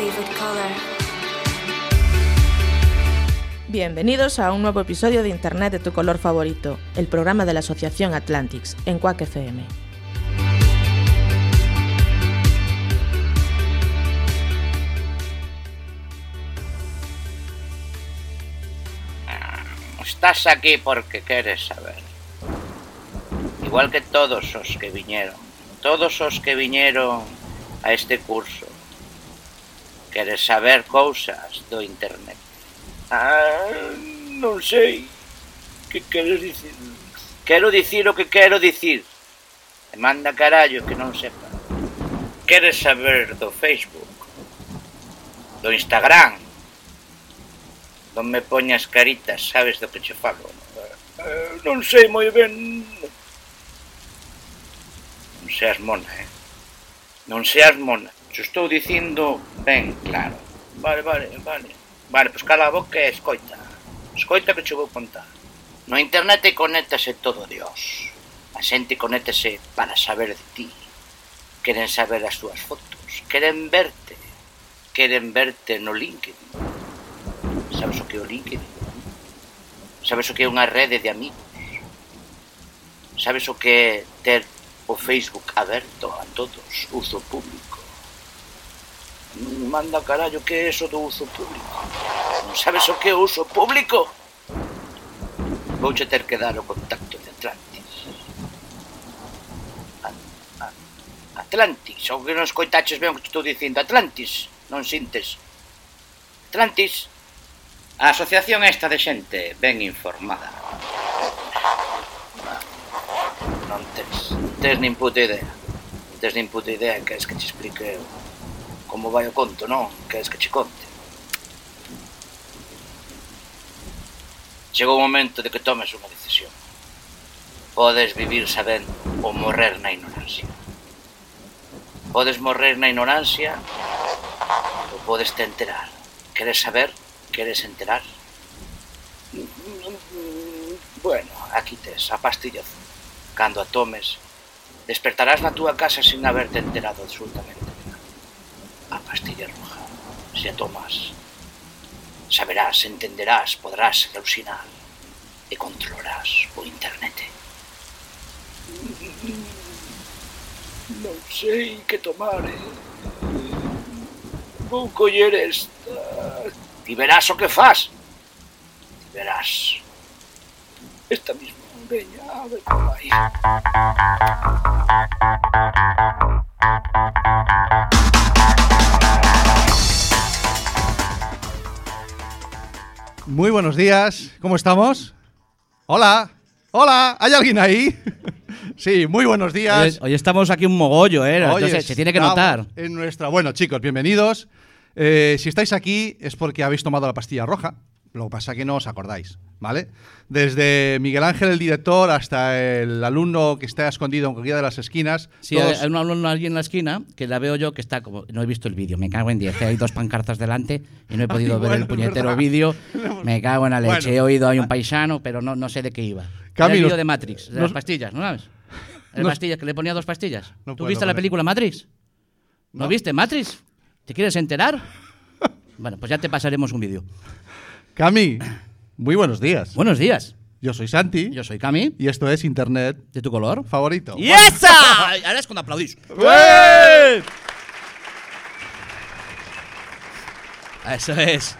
Favorite color. Bienvenidos a un nuevo episodio de Internet de tu color favorito, el programa de la Asociación Atlantics en Quack FM. Estás aquí porque queres saber. Igual que todos os que viñeron. Todos os que viñeron a este curso. Queres saber cousas do internet? Ah, non sei. Que queres dicir? Quero dicir o que quero dicir. E manda carallo que non sepa. Queres saber do Facebook? Do Instagram? Non me poñas caritas, sabes do que che falo. Eh, non sei moi ben... Non seas mona, eh? Non seas mona. Xo estou dicindo ben claro. Vale, vale, vale. Vale, pois cala a boca e escoita. Escoita que che vou contar. No internet conéctase todo Dios. A xente conéctase para saber de ti. Queren saber as túas fotos. Queren verte. Queren verte no LinkedIn. Sabes o que é o LinkedIn? Sabes o que é unha rede de amigos? Sabes o que é ter o Facebook aberto a todos, uso público? manda carallo que é eso do uso público. Non sabes o que é o uso público? Vouche ter que dar o contacto de Atlantis. A, a, Atlantis, ou que non escoitaches ben o que estou dicindo. Atlantis, non sintes. Atlantis, a asociación esta de xente ben informada. Non, tens tes, tes nin puta idea. tens tes nin puta idea que es que te explique eu como vai o conto, non? Queres que che conte? Chegou o momento de que tomes unha decisión. Podes vivir sabendo ou morrer na ignorancia. Podes morrer na ignorancia ou podes te enterar. Queres saber? Queres enterar? Bueno, aquí tes a pastilla azul. Cando a tomes, despertarás na túa casa sin haberte enterado absolutamente se a tomas. Saberás, entenderás, podrás alucinar e controlarás o internet. Non sei que tomar, eh? Vou coller esta... Ti verás o que faz. Ti verás. Esta misma. Veña, a ver por aí. Muy buenos días, ¿cómo estamos? Hola, hola, ¿hay alguien ahí? sí, muy buenos días. Hoy, hoy estamos aquí un mogollo, ¿eh? Hoy Entonces, se tiene que notar. En nuestra... Bueno, chicos, bienvenidos. Eh, si estáis aquí es porque habéis tomado la pastilla roja. Lo que pasa que no os acordáis, ¿vale? Desde Miguel Ángel, el director, hasta el alumno que está escondido en cualquiera de las esquinas. Sí, todos- hay un alumno allí en la esquina que la veo yo que está como. No he visto el vídeo, me cago en 10. que Hay dos pancartas delante y no he podido Ay, ver bueno, el es puñetero vídeo. Me cago en la leche. Bueno. He oído hay un paisano, pero no, no sé de qué iba. Cami, el vídeo de Matrix, de nos- las pastillas, ¿no sabes? El nos- pastillas, que le ponía dos pastillas. No ¿Tú puedo viste la película Matrix? ¿No, No. viste Matrix? ¿Te quieres enterar? bueno, pues ya te pasaremos un vídeo. Cami, muy buenos días. Buenos días. Yo soy Santi Yo soy Cami. y esto es Internet ¿De tu color? favorito. ¡Y esa! Ahora es cuando aplaudís. ¡Eh! Eso es.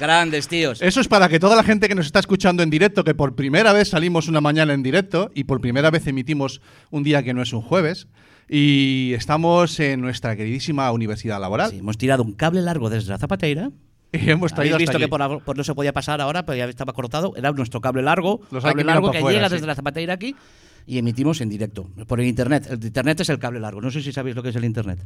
Grandes, tíos. Eso es para que toda la gente que nos está escuchando en directo, que por primera vez salimos una mañana en directo y por primera vez emitimos un día que no es un jueves, y estamos en nuestra queridísima universidad laboral. Sí, hemos tirado un cable largo desde la zapateira. Y hemos traído visto que por, por no se podía pasar ahora, pero ya estaba cortado. Era nuestro cable largo. Los cable largo que fuera, llega sí. desde la zapateira aquí. y emitimos en directo, por el internet. El internet es el cable largo. No sé si sabéis lo que es el internet.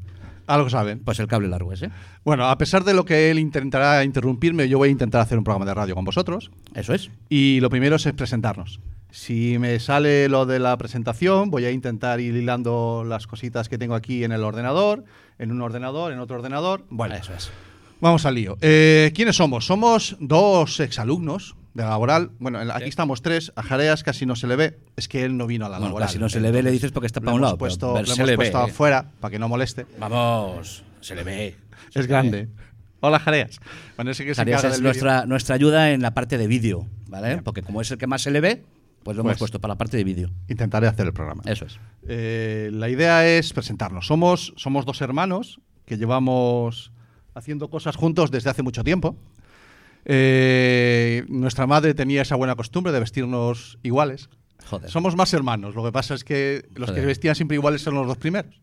Algo saben. Pues el cable largo ese. Bueno, a pesar de lo que él intentará interrumpirme, yo voy a intentar hacer un programa de radio con vosotros. Eso es. Y lo primero es presentarnos. Si me sale lo de la presentación, voy a intentar ir hilando las cositas que tengo aquí en el ordenador, en un ordenador, en otro ordenador. Bueno, Eso es. Vamos al lío. Eh, ¿Quiénes somos? Somos dos exalumnos de la laboral. Bueno, en- aquí estamos tres. A Jareas casi no se le ve. Es que él no vino a la Bueno, laboral. casi no se le ve, le dices porque está Lo para un hemos lado. pero Puesto, ver, lo se hemos le puesto ve. afuera para que no moleste. Vamos, se le ve. Es grande. Hola, Jareas. Bueno, ese que se encarga es del nuestra, nuestra ayuda en la parte de vídeo, ¿vale? Porque como es el que más se le ve, pues lo Pues- hemos puesto para la parte de vídeo. vídeo. Intentaré hacer el programa. Eso es. Eh, la idea es presentarnos. Somos, somos dos hermanos que llevamos haciendo cosas juntos desde hace mucho tiempo. Eh, nuestra madre tenía esa buena costumbre de vestirnos iguales. Joder. Somos más hermanos. Lo que pasa es que los que se vestían siempre iguales son los dos primeros.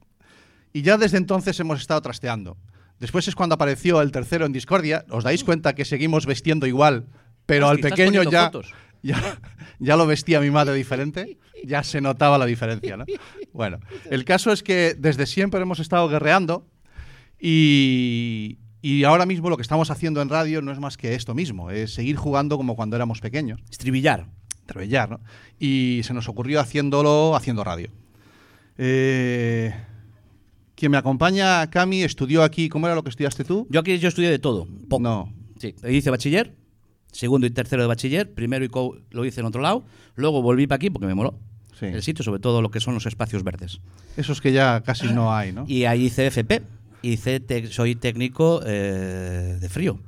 Y ya desde entonces hemos estado trasteando. Después es cuando apareció el tercero en Discordia. ¿Os dais cuenta que seguimos vestiendo igual? Pero al Hostia, ¿estás pequeño ya, ya, ya lo vestía mi madre diferente. Ya se notaba la diferencia, ¿no? Bueno, el caso es que desde siempre hemos estado guerreando y, y ahora mismo lo que estamos haciendo en radio no es más que esto mismo, es seguir jugando como cuando éramos pequeños Estribillar. trabellar, ¿no? Y se nos ocurrió haciéndolo haciendo radio. Eh, quien me acompaña, Cami, estudió aquí. ¿Cómo era lo que estudiaste tú? Yo aquí yo estudié de todo. Poco. No. Sí, hice bachiller, segundo y tercero de bachiller, primero y co lo hice en otro lado, luego volví para aquí porque me moló. Sí. El sitio, sobre todo lo que son los espacios verdes. Esos que ya casi no hay, ¿no? Y ahí hice FP. Hice tec- soy técnico eh, de frío.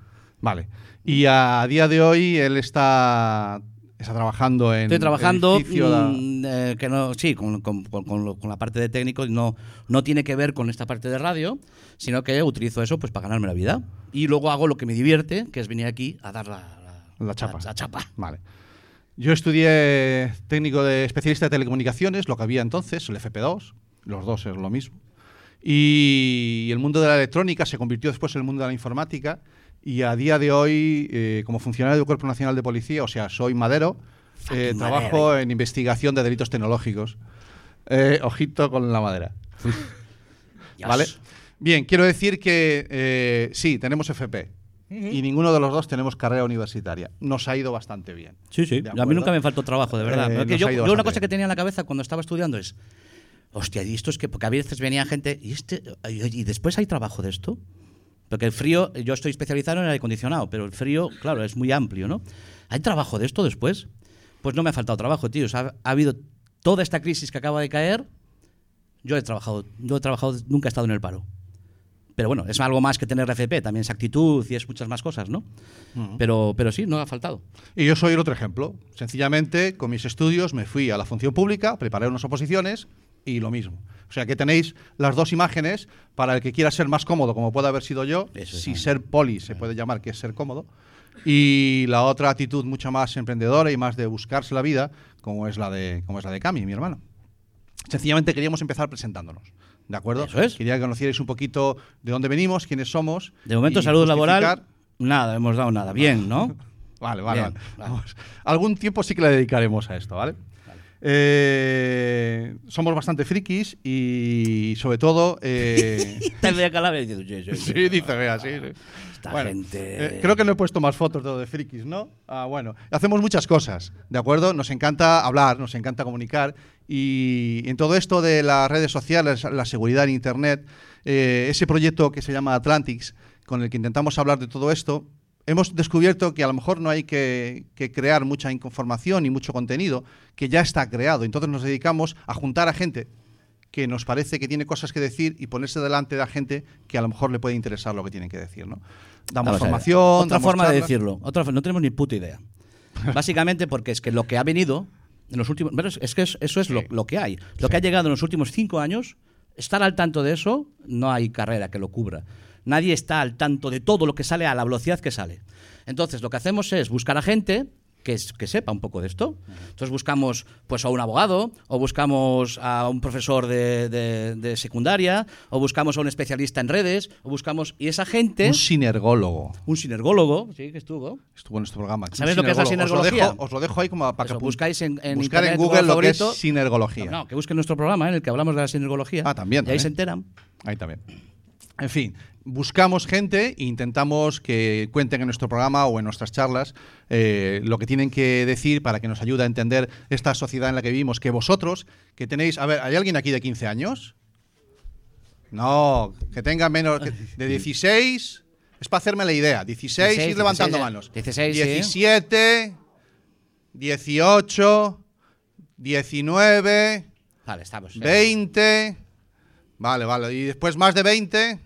Vale. Y a día de hoy él está, está trabajando en. Estoy trabajando, mm, eh, que no, sí, con, con- con- con la parte de técnico, no, no tiene que ver con esta parte de radio, sino que utilizo eso pues para ganarme la vida. Y luego hago lo que me divierte, que es venir aquí a dar la, La chapa. La, chapa. Vale. Yo estudié técnico de especialista de telecomunicaciones, lo que había entonces, el FP2, los dos es lo mismo. Y el mundo de la electrónica se convirtió después en el mundo de la informática y a día de hoy, eh, como funcionario del Cuerpo Nacional de Policía, o sea, soy madero, eh, trabajo madera. en investigación de delitos tecnológicos. Eh, ojito con la madera. ¿Vale? Bien, quiero decir que eh, sí, tenemos FP. Y ninguno de los dos tenemos carrera universitaria. Nos ha ido bastante bien. Sí, sí. ¿De A mí nunca me faltó trabajo, de verdad. Eh, que yo, yo una cosa que bien. tenía en la cabeza cuando estaba estudiando es, hostia, y esto es que, porque a veces venía gente, y, este, y, y después hay trabajo de esto. Porque el frío, yo estoy especializado en el aire acondicionado, pero el frío, claro, es muy amplio, ¿no? ¿Hay trabajo de esto después? Pues no me ha faltado trabajo, tío. O sea, ha, habido toda esta crisis que acaba de caer. Yo he trabajado, yo he trabajado, nunca he estado en el paro. Pero bueno, es algo más que tener FP, también es actitud y es muchas más cosas, ¿no? pero, pero sí, no ha faltado. Y yo soy el otro ejemplo. Sencillamente, con mis estudios me fui a la función pública, preparé unas oposiciones y lo mismo. O sea que tenéis las dos imágenes para el que quiera ser más cómodo, como puede haber sido yo, Eso es, si ah. ser poli se puede llamar que es ser cómodo. Y la otra actitud mucho más emprendedora y más de buscarse la vida, como es la de, como es la de Cami, mi hermano. Sencillamente queríamos empezar presentándonos. ¿De acuerdo? Eso es. Quería que conocierais un poquito de dónde venimos, quiénes somos. De momento, salud laboral, justificar- nada, hemos dado nada. Bien, ¿no? Vale, vale, Bien, vale. vale. Vamos. Algún tiempo sí que le dedicaremos a esto, ¿vale? Eh, somos bastante frikis y sobre todo... eh, Te Calabria dices, sí, sí, sí. sí, dice, vea, sí, sí. Esta Bueno, gente. eh, creo que no he puesto más fotos de, lo de frikis, ¿no? Ah, bueno, hacemos muchas cosas, ¿de acuerdo? Nos encanta hablar, nos encanta comunicar y en todo esto de las redes sociales, la seguridad en Internet, eh, ese proyecto que se llama Atlantics, con el que intentamos hablar de todo esto, hemos descubierto que a lo mejor no hay que, que crear mucha información y mucho contenido, que ya está creado. Entonces nos dedicamos a juntar a gente que nos parece que tiene cosas que decir y ponerse delante de la gente que a lo mejor le puede interesar lo que tienen que decir, ¿no? Damos Vamos formación, Otra damos forma de decirlo. Otra, no tenemos ni puta idea. Básicamente porque es que lo que ha venido en los últimos. bueno, es- que es- eso es lo, lo que hay. Lo que ha llegado en los últimos cinco años, estar al tanto de eso, no hay carrera que lo cubra. Nadie está al tanto de todo lo que sale a la velocidad que sale. Entonces, lo que hacemos es buscar a gente que, es- que sepa un poco de esto. Entonces buscamos pues a un abogado, o buscamos a un profesor de, de- de secundaria, o buscamos a un especialista en redes, o buscamos... Y esa gente... Un sinergólogo. un sinergólogo, sí, que estuvo. Estuvo en nuestro programa. ¿Sabes Un lo que es la sinergólogo. Os lo sinergología? dejo, os lo dejo ahí como para Eso, que buscáis en- en buscar en Google lo que es favorito. sinergología. No, que busquen nuestro programa ¿eh? en el que hablamos de la sinergología. Ah, también, Y ahí también. se enteran. Ahí también. En fin, buscamos gente e intentamos que cuenten en nuestro programa o en nuestras charlas eh, lo que tienen que decir para que nos ayude a entender esta sociedad en la que vivimos. Que vosotros, que tenéis. A ver, ¿hay alguien aquí de 15 años? No, que tenga menos. que- de 16. Es para hacerme la idea. 16, 16, ir levantando 16, manos. 16, sí. 17, 18, 19. Vale, estamos. 20. Vale, vale. Y después más de 20.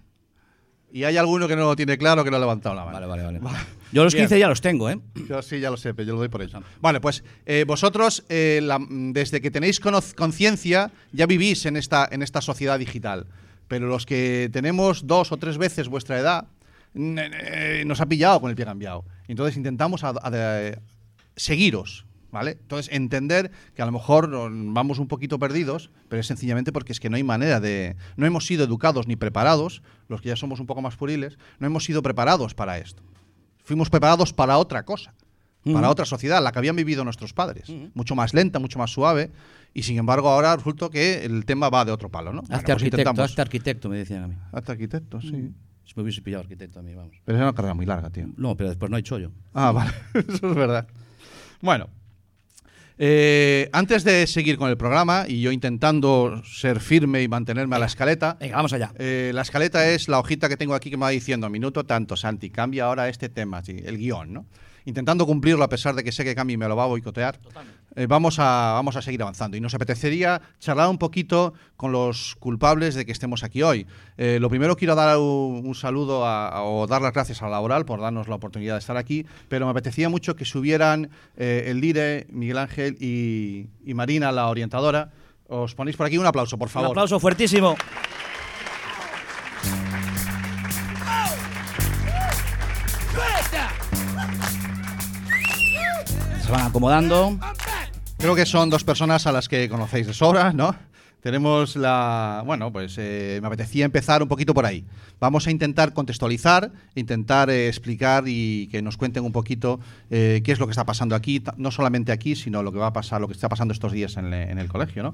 Y hay alguno que no lo tiene claro que no ha levantado la mano. Vale, vale, vale. Yo los Bien. 15 ya los tengo, ¿eh? Yo sí, ya lo sé, pero yo lo doy por hecho. Vale, pues eh, vosotros, eh, la- desde que tenéis conciencia, ya vivís en esta, en esta sociedad digital. Pero los que tenemos dos o tres veces vuestra edad, eh, nos ha pillado con el pie cambiado. Entonces intentamos a- a- de- seguiros, ¿vale? Entonces entender que a lo mejor mm, vamos un poquito perdidos, pero es sencillamente porque es que no hay manera de... No hemos sido educados ni preparados, los que ya somos un poco más puriles, no hemos sido preparados para esto fuimos preparados para otra cosa, para Ujú. otra sociedad, la que habían vivido nuestros padres, mucho más lenta, mucho más suave, y sin embargo ahora resulta que el tema va de otro palo, ¿no? Bueno, Hazte pues arquitecto, intentamos. hazte arquitecto, me decían a mí. Hazte arquitecto, sí. Si me hubiese pillado arquitecto a mí, vamos. Pero es una carrera muy larga, tío. No, pero después no hay chollo. Ah, vale, eso es verdad. Bueno, eh, antes de seguir con el programa, y yo intentando ser firme y mantenerme a la escaleta, Venga, vamos allá. Eh, la escaleta es la hojita que tengo aquí que me va diciendo, minuto tanto, Santi, cambia ahora este tema, el guion, ¿no? Intentando cumplirlo a pesar de que sé que Cami me lo va a boicotear. Eh, vamos, a, vamos a seguir avanzando. Y nos apetecería charlar un poquito con los culpables de que estemos aquí hoy. Eh, lo primero quiero dar un, un saludo a- a- o dar las gracias a la Laboral por darnos la oportunidad de estar aquí, pero me apetecía mucho que subieran eh, el Dire, Miguel Ángel y, y Marina, la orientadora. Os ponéis por aquí un aplauso, por Un favor. aplauso fuertísimo. Se van acomodando. Creo que son dos personas a las que conocéis de sobra, ¿no? Tenemos la... Bueno, pues eh, me apetecía empezar un poquito por ahí. Vamos a intentar contextualizar, intentar eh, explicar y que nos cuenten un poquito eh, qué es lo que está pasando aquí, no solamente aquí, sino lo que va a pasar, lo que está pasando estos días en, le- en el colegio, ¿no?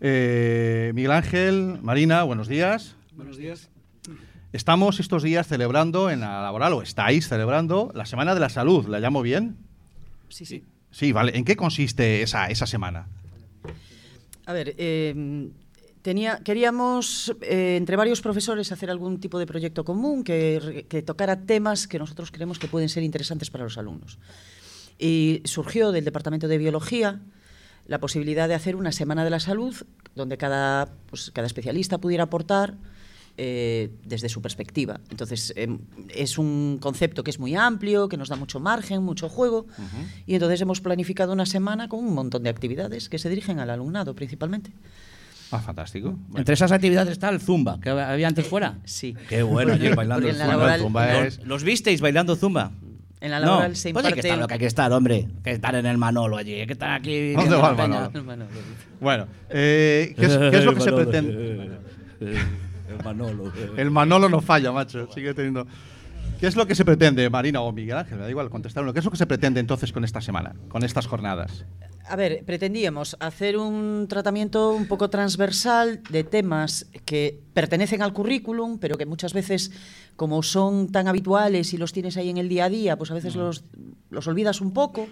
Eh, Miguel Ángel, Marina, buenos días. Buenos días. Estamos estos días celebrando en la laboral, o estáis celebrando, la Semana de la Salud. ¿La llamo bien? Sí, sí. Sí, vale. ¿En qué consiste esa, esa semana? A ver, eh, queríamos eh, entre varios profesores hacer algún tipo de proyecto común que, que tocara temas que nosotros creemos que pueden ser interesantes para los alumnos. Y surgió del Departamento de Biología la posibilidad de hacer una Semana de la Salud donde cada, pues, cada especialista pudiera aportar eh, desde su perspectiva. Entonces, em, es un concepto que es muy amplio, que nos da mucho margen, mucho juego, y entonces hemos planificado una semana con un montón de actividades que se dirigen al alumnado principalmente. Ah, fantástico. Bueno. Entre esas actividades está el zumba, que había antes fuera. Sí. Qué bueno, ayer bailando el zumba. laboral- El zumba es- ¿Los visteis bailando zumba? En la laboral no. se Pues hay que imparte... estar lo que hay que estar, hombre. Que estar en el Manolo allí. Hay que estar aquí. ¿Dónde va el. Manolo? Bueno, eh, ¿qué, es, qué es lo que se pretende? El Manolo. El Manolo no falla, macho. Sigue teniendo. ¿Qué es lo que se pretende, Marina o Miguel Ángel? Me da igual contestar uno. ¿Qué es lo que se pretende entonces con esta semana, con estas jornadas? A ver, pretendíamos hacer un tratamiento un poco transversal de temas que pertenecen al currículum, pero que muchas veces, como son tan habituales y los tienes ahí en el día a día, pues a veces los, los olvidas un poco.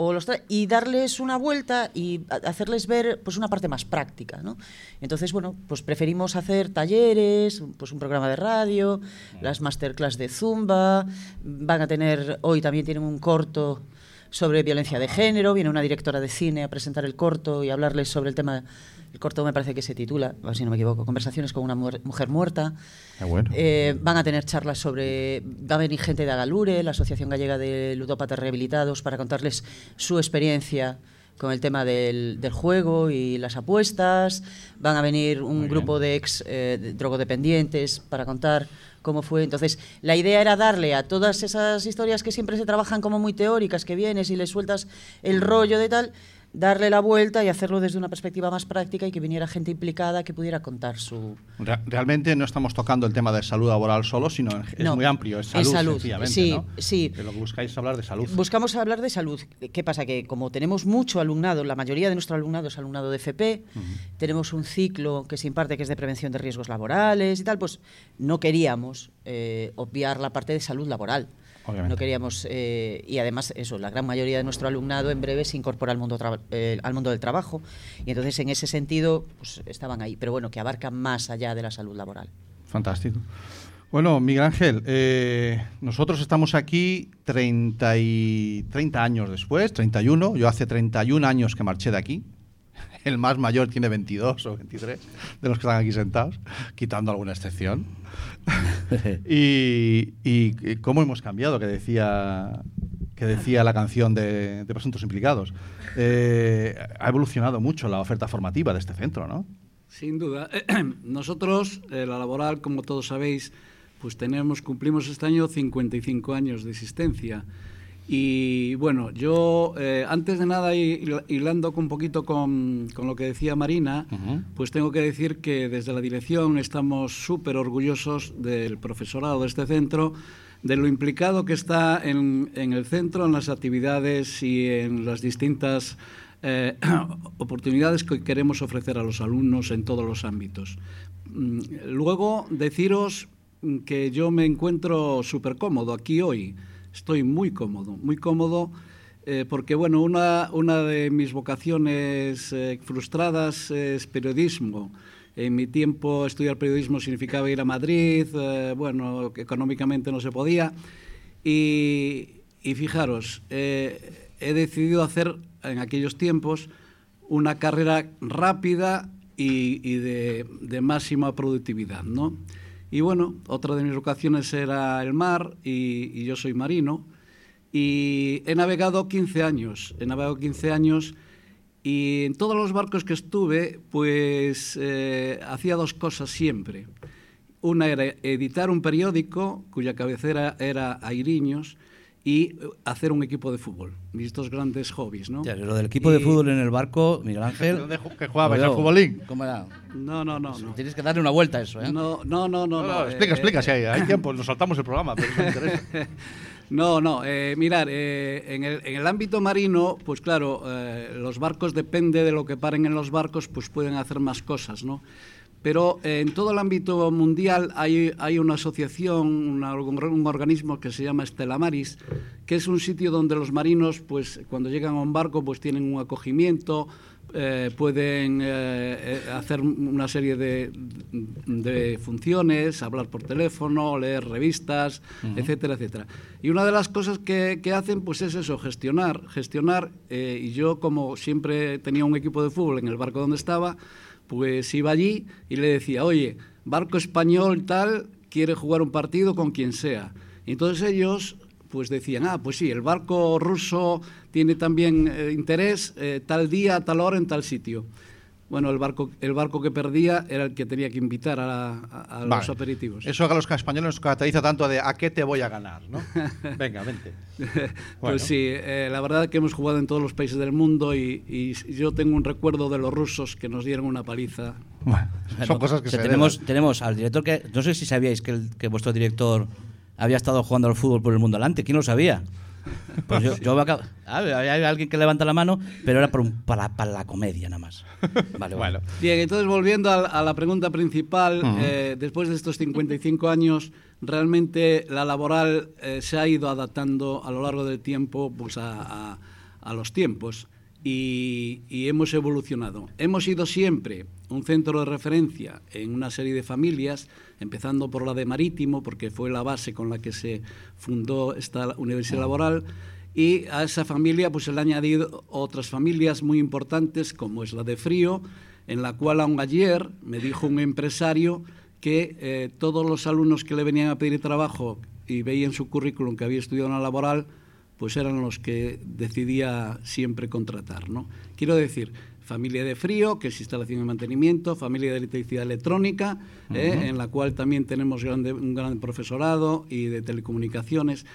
O los tra- y darles una vuelta y hacerles ver pues una parte más práctica, ¿no? Entonces, bueno, pues preferimos hacer talleres, pues un programa de radio, las masterclass de Zumba, van a tener, hoy también tienen un corto sobre violencia de género, viene una directora de cine a presentar el corto y hablarles sobre el tema, el corto me parece que se titula, a ver si no me equivoco, Conversaciones con una muer- mujer muerta. Qué bueno. Eh, van a tener charlas sobre, va a venir gente de Agalure, la Asociación Gallega de Ludópatas Rehabilitados, para contarles su experiencia con el tema del, del juego y las apuestas. Van a venir un Muy grupo de ex eh, de- drogodependientes para contar cómo fue. Entonces, la idea era darle a todas esas historias que siempre se trabajan como muy teóricas, que vienes y le sueltas el rollo de tal, darle la vuelta y hacerlo desde una perspectiva más práctica y que viniera gente implicada que pudiera contar su... Re- Realmente no estamos tocando el tema de salud laboral solo, sino es No, muy amplio, es es salud, salud, sencillamente, sí, ¿no? sí. Que lo que buscáis es hablar de salud. Buscamos hablar de salud. ¿Qué pasa? Que como tenemos mucho alumnado, la mayoría de nuestro alumnado es alumnado de FP, tenemos un ciclo que se imparte que es de prevención de riesgos laborales y tal, pues no queríamos eh, obviar la parte de salud laboral. Obviamente. No queríamos, eh, y además eso, la gran mayoría de nuestro alumnado en breve se incorpora al mundo, eh, al mundo del trabajo y entonces en ese sentido pues, estaban ahí, pero bueno, que abarcan más allá de la salud laboral. Fantástico. Bueno, Miguel Ángel, eh, nosotros estamos aquí 30, y, 30 años después, 31. Yo hace 31 años que marché de aquí. El más mayor tiene 22 o 23 de los que están aquí sentados, quitando alguna excepción. y, y- y cómo hemos cambiado, que decía, que decía la canción de, de Presuntos Implicados. Eh, ha evolucionado mucho la oferta formativa de este centro, ¿no? Sin duda. Nosotros, eh, la laboral, como todos sabéis, pues tenemos, cumplimos este año 55 años de existencia. Y bueno, yo eh, antes de nada, hilando un poquito con, con lo que decía Marina, pues tengo que decir que desde la dirección estamos súper orgullosos del profesorado de este centro, de lo implicado que está en, en el centro, en las actividades y en las distintas eh, oportunidades que queremos ofrecer a los alumnos en todos los ámbitos. Mm, Luego, deciros que yo me encuentro súper cómodo aquí hoy. Estoy muy cómodo, muy cómodo, eh, porque bueno, una, una de mis vocaciones eh, frustradas es periodismo. En mi tiempo estudiar periodismo significaba ir a Madrid, eh, bueno, económicamente no se podía. Y, y fijaros, eh, he decidido hacer en aquellos tiempos una carrera rápida y, y de, de máxima productividad, ¿no? Y bueno, otra de mis vocaciones era el mar y, yo soy marino. Y he navegado 15 años, he navegado 15 años y en todos los barcos que estuve, pues eh, hacía dos cosas siempre. Una era editar un periódico cuya cabecera era Airiños y eh, hacer un equipo de fútbol. Mis dos grandes hobbies, ¿no? Ya, lo del equipo de Y- fútbol en el barco, Miguel Ángel. ¿Dónde ju- que jugabais, al futbolín? ¿Cómo era? No, no, no. no. Tienes que darle una vuelta a eso, ¿eh? No, no, no, no. No, no, no, eh, explica, explica, eh, si hay, hay tiempo, nos saltamos el programa, pero eso me interesa. No, no, eh, mirar, eh, en, el, en el ámbito marino, pues claro, eh, los barcos, depende de lo que paren en los barcos, pues pueden hacer más cosas, ¿no? Pero eh, en todo el ámbito mundial hay, hay una asociación, una- un organismo que se llama Stella Maris, que es un sitio donde los marinos, pues cuando llegan a un barco, pues tienen un acogimiento, eh, pueden eh, eh, hacer una serie de, de funciones, hablar por teléfono, leer revistas, etcétera, etcétera. Y una de las cosas que, que hacen, pues es eso, gestionar, gestionar. eh, y yo, como siempre tenía un equipo de fútbol en el barco donde estaba, pues iba allí y le decía, oye, barco español tal quiere jugar un partido con quien sea. Y entonces ellos pues decían, ah, pues sí, el barco ruso tiene también eh, interés eh, tal día, tal hora, en tal sitio. Bueno, el barco, el barco que perdía era el que tenía que invitar a, la- a- a los Vale. aperitivos. Eso a los españoles nos caracteriza tanto de a qué te voy a ganar, ¿no? Venga, vente. Pues sí, eh, la verdad que hemos jugado en todos los países del mundo y, y yo tengo un recuerdo de los rusos que nos dieron una paliza. Bueno, son Bueno, cosas que o sea, se tenemos, tenemos al director que. No sé si sabíais que, el- que vuestro director había estado jugando al fútbol por el mundo adelante. ¿Quién lo sabía? Pues yo, yo me acabo- Ah, hay alguien que levanta la mano, pero era por un- para, para la comedia nada más. Vale, Bueno, Bien, entonces volviendo a, a la pregunta principal, eh, después de estos 55 años, realmente la laboral eh, se ha ido adaptando a lo largo del tiempo pues, a, a- a los tiempos y, hemos evolucionado. Hemos sido siempre un centro de referencia en una serie de familias, empezando por la de Marítimo, porque fue la base con la que se fundó esta universidad laboral. Y a esa familia pues se le han añadido otras familias muy importantes, como es la de Frío, en la cual aún ayer me dijo un empresario que eh, todos los alumnos que le venían a pedir trabajo y veían su currículum que había estudiado en la laboral, pues eran los que decidía siempre contratar. ¿no? Quiero decir, familia de frío, que es instalación y mantenimiento, familia de electricidad electrónica, ¿eh? en la cual también tenemos grande- un gran profesorado y de telecomunicaciones.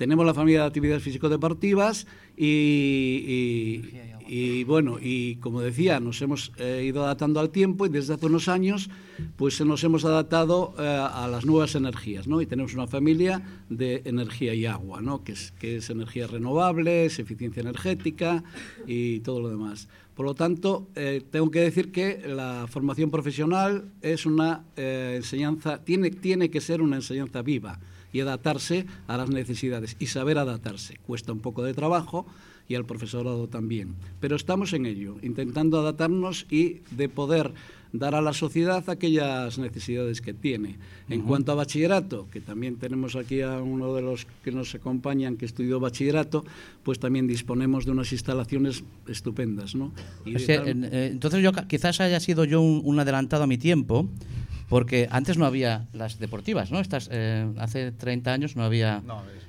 Tenemos la familia de actividades físico-deportivas y, y- y, bueno, y como decía, nos hemos eh, ido adaptando al tiempo y desde hace unos años pues nos hemos adaptado eh, a las nuevas energías, ¿no? Y tenemos una familia de energía y agua, ¿no? Que es, que es energías renovables, eficiencia energética y todo lo demás. Por lo tanto, eh, tengo que decir que la formación profesional es una enseñanza, tiene, tiene que ser una enseñanza viva y adaptarse a las necesidades y saber adaptarse. Cuesta un poco de trabajo y al profesorado también. Pero estamos en ello, intentando adaptarnos y de poder dar a la sociedad aquellas necesidades que tiene. En cuanto a bachillerato, que también tenemos aquí a uno de los que nos acompañan que estudió bachillerato, pues también disponemos de unas instalaciones estupendas. ¿no? Y O de sea, tal- en- eh, entonces yo quizás haya sido yo un, un adelantado a mi tiempo, porque antes no había las deportivas, ¿no? Estas, eh, hace 30 años no había...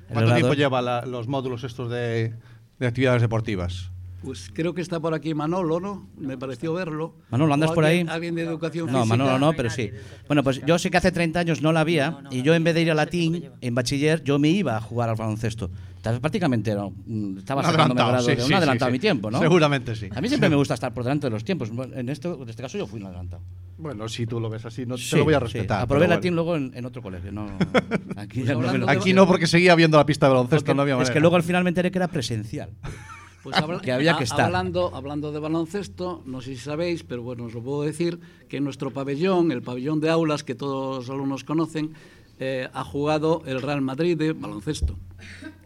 el ¿Cuánto tiempo lleva la- los módulos estos de, de actividades deportivas? Pues creo que está por aquí Manolo, ¿no? Me pareció verlo. Manolo, ¿andas por ahí? Alguien de educación No, física. Manolo no, pero sí. Bueno, pues yo sé que hace 30 años no la había y yo en vez de ir a latín, en bachiller, yo me iba a jugar al baloncesto. Prácticamente era un- estaba adelantado, grado sí, de un sí, adelantado sí, a mi tiempo, ¿no? Seguramente sí. A mí siempre me gusta estar por delante de los tiempos. Bueno, En, esto, en este caso yo fui un adelantado. Bueno, si tú lo ves así, no Sí, te lo voy a sí. respetar. Aprobé pero latín bueno. luego en, en otro colegio. No, aquí Pues no de- Aquí no, porque seguía viendo la pista de baloncesto, porque no había es manera. que luego al final me enteré que era presencial. Pues habla- Que había que estar. Hablando, hablando de baloncesto, no sé si sabéis, pero bueno, os lo puedo decir, que en nuestro pabellón, el pabellón de aulas que todos los alumnos conocen, eh, ha jugado el Real Madrid de baloncesto,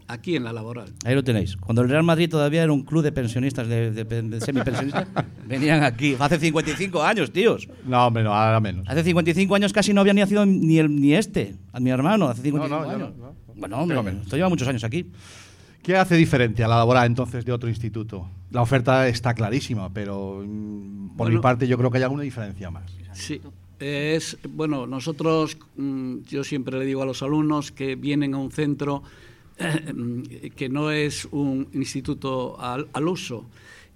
aquí en la laboral. Ahí lo tenéis. Cuando el Real Madrid todavía era un club de pensionistas, de, de- de semipensionistas, venían aquí. Hace 55 años, tíos. No, hombre, no, ahora menos. Hace 55 años casi no había nacido ni, el, ni este, a mi hermano, hace 55 No, no, años. no, no. Bueno, hombre, menos. esto lleva muchos años aquí. ¿Qué hace diferente a la laboral entonces de otro instituto? La oferta está clarísima, pero mm, por mi parte yo creo que hay alguna diferencia más. Sí, es bueno, nosotros mm, yo siempre le digo a los alumnos que vienen a un centro que no es un instituto al, al uso.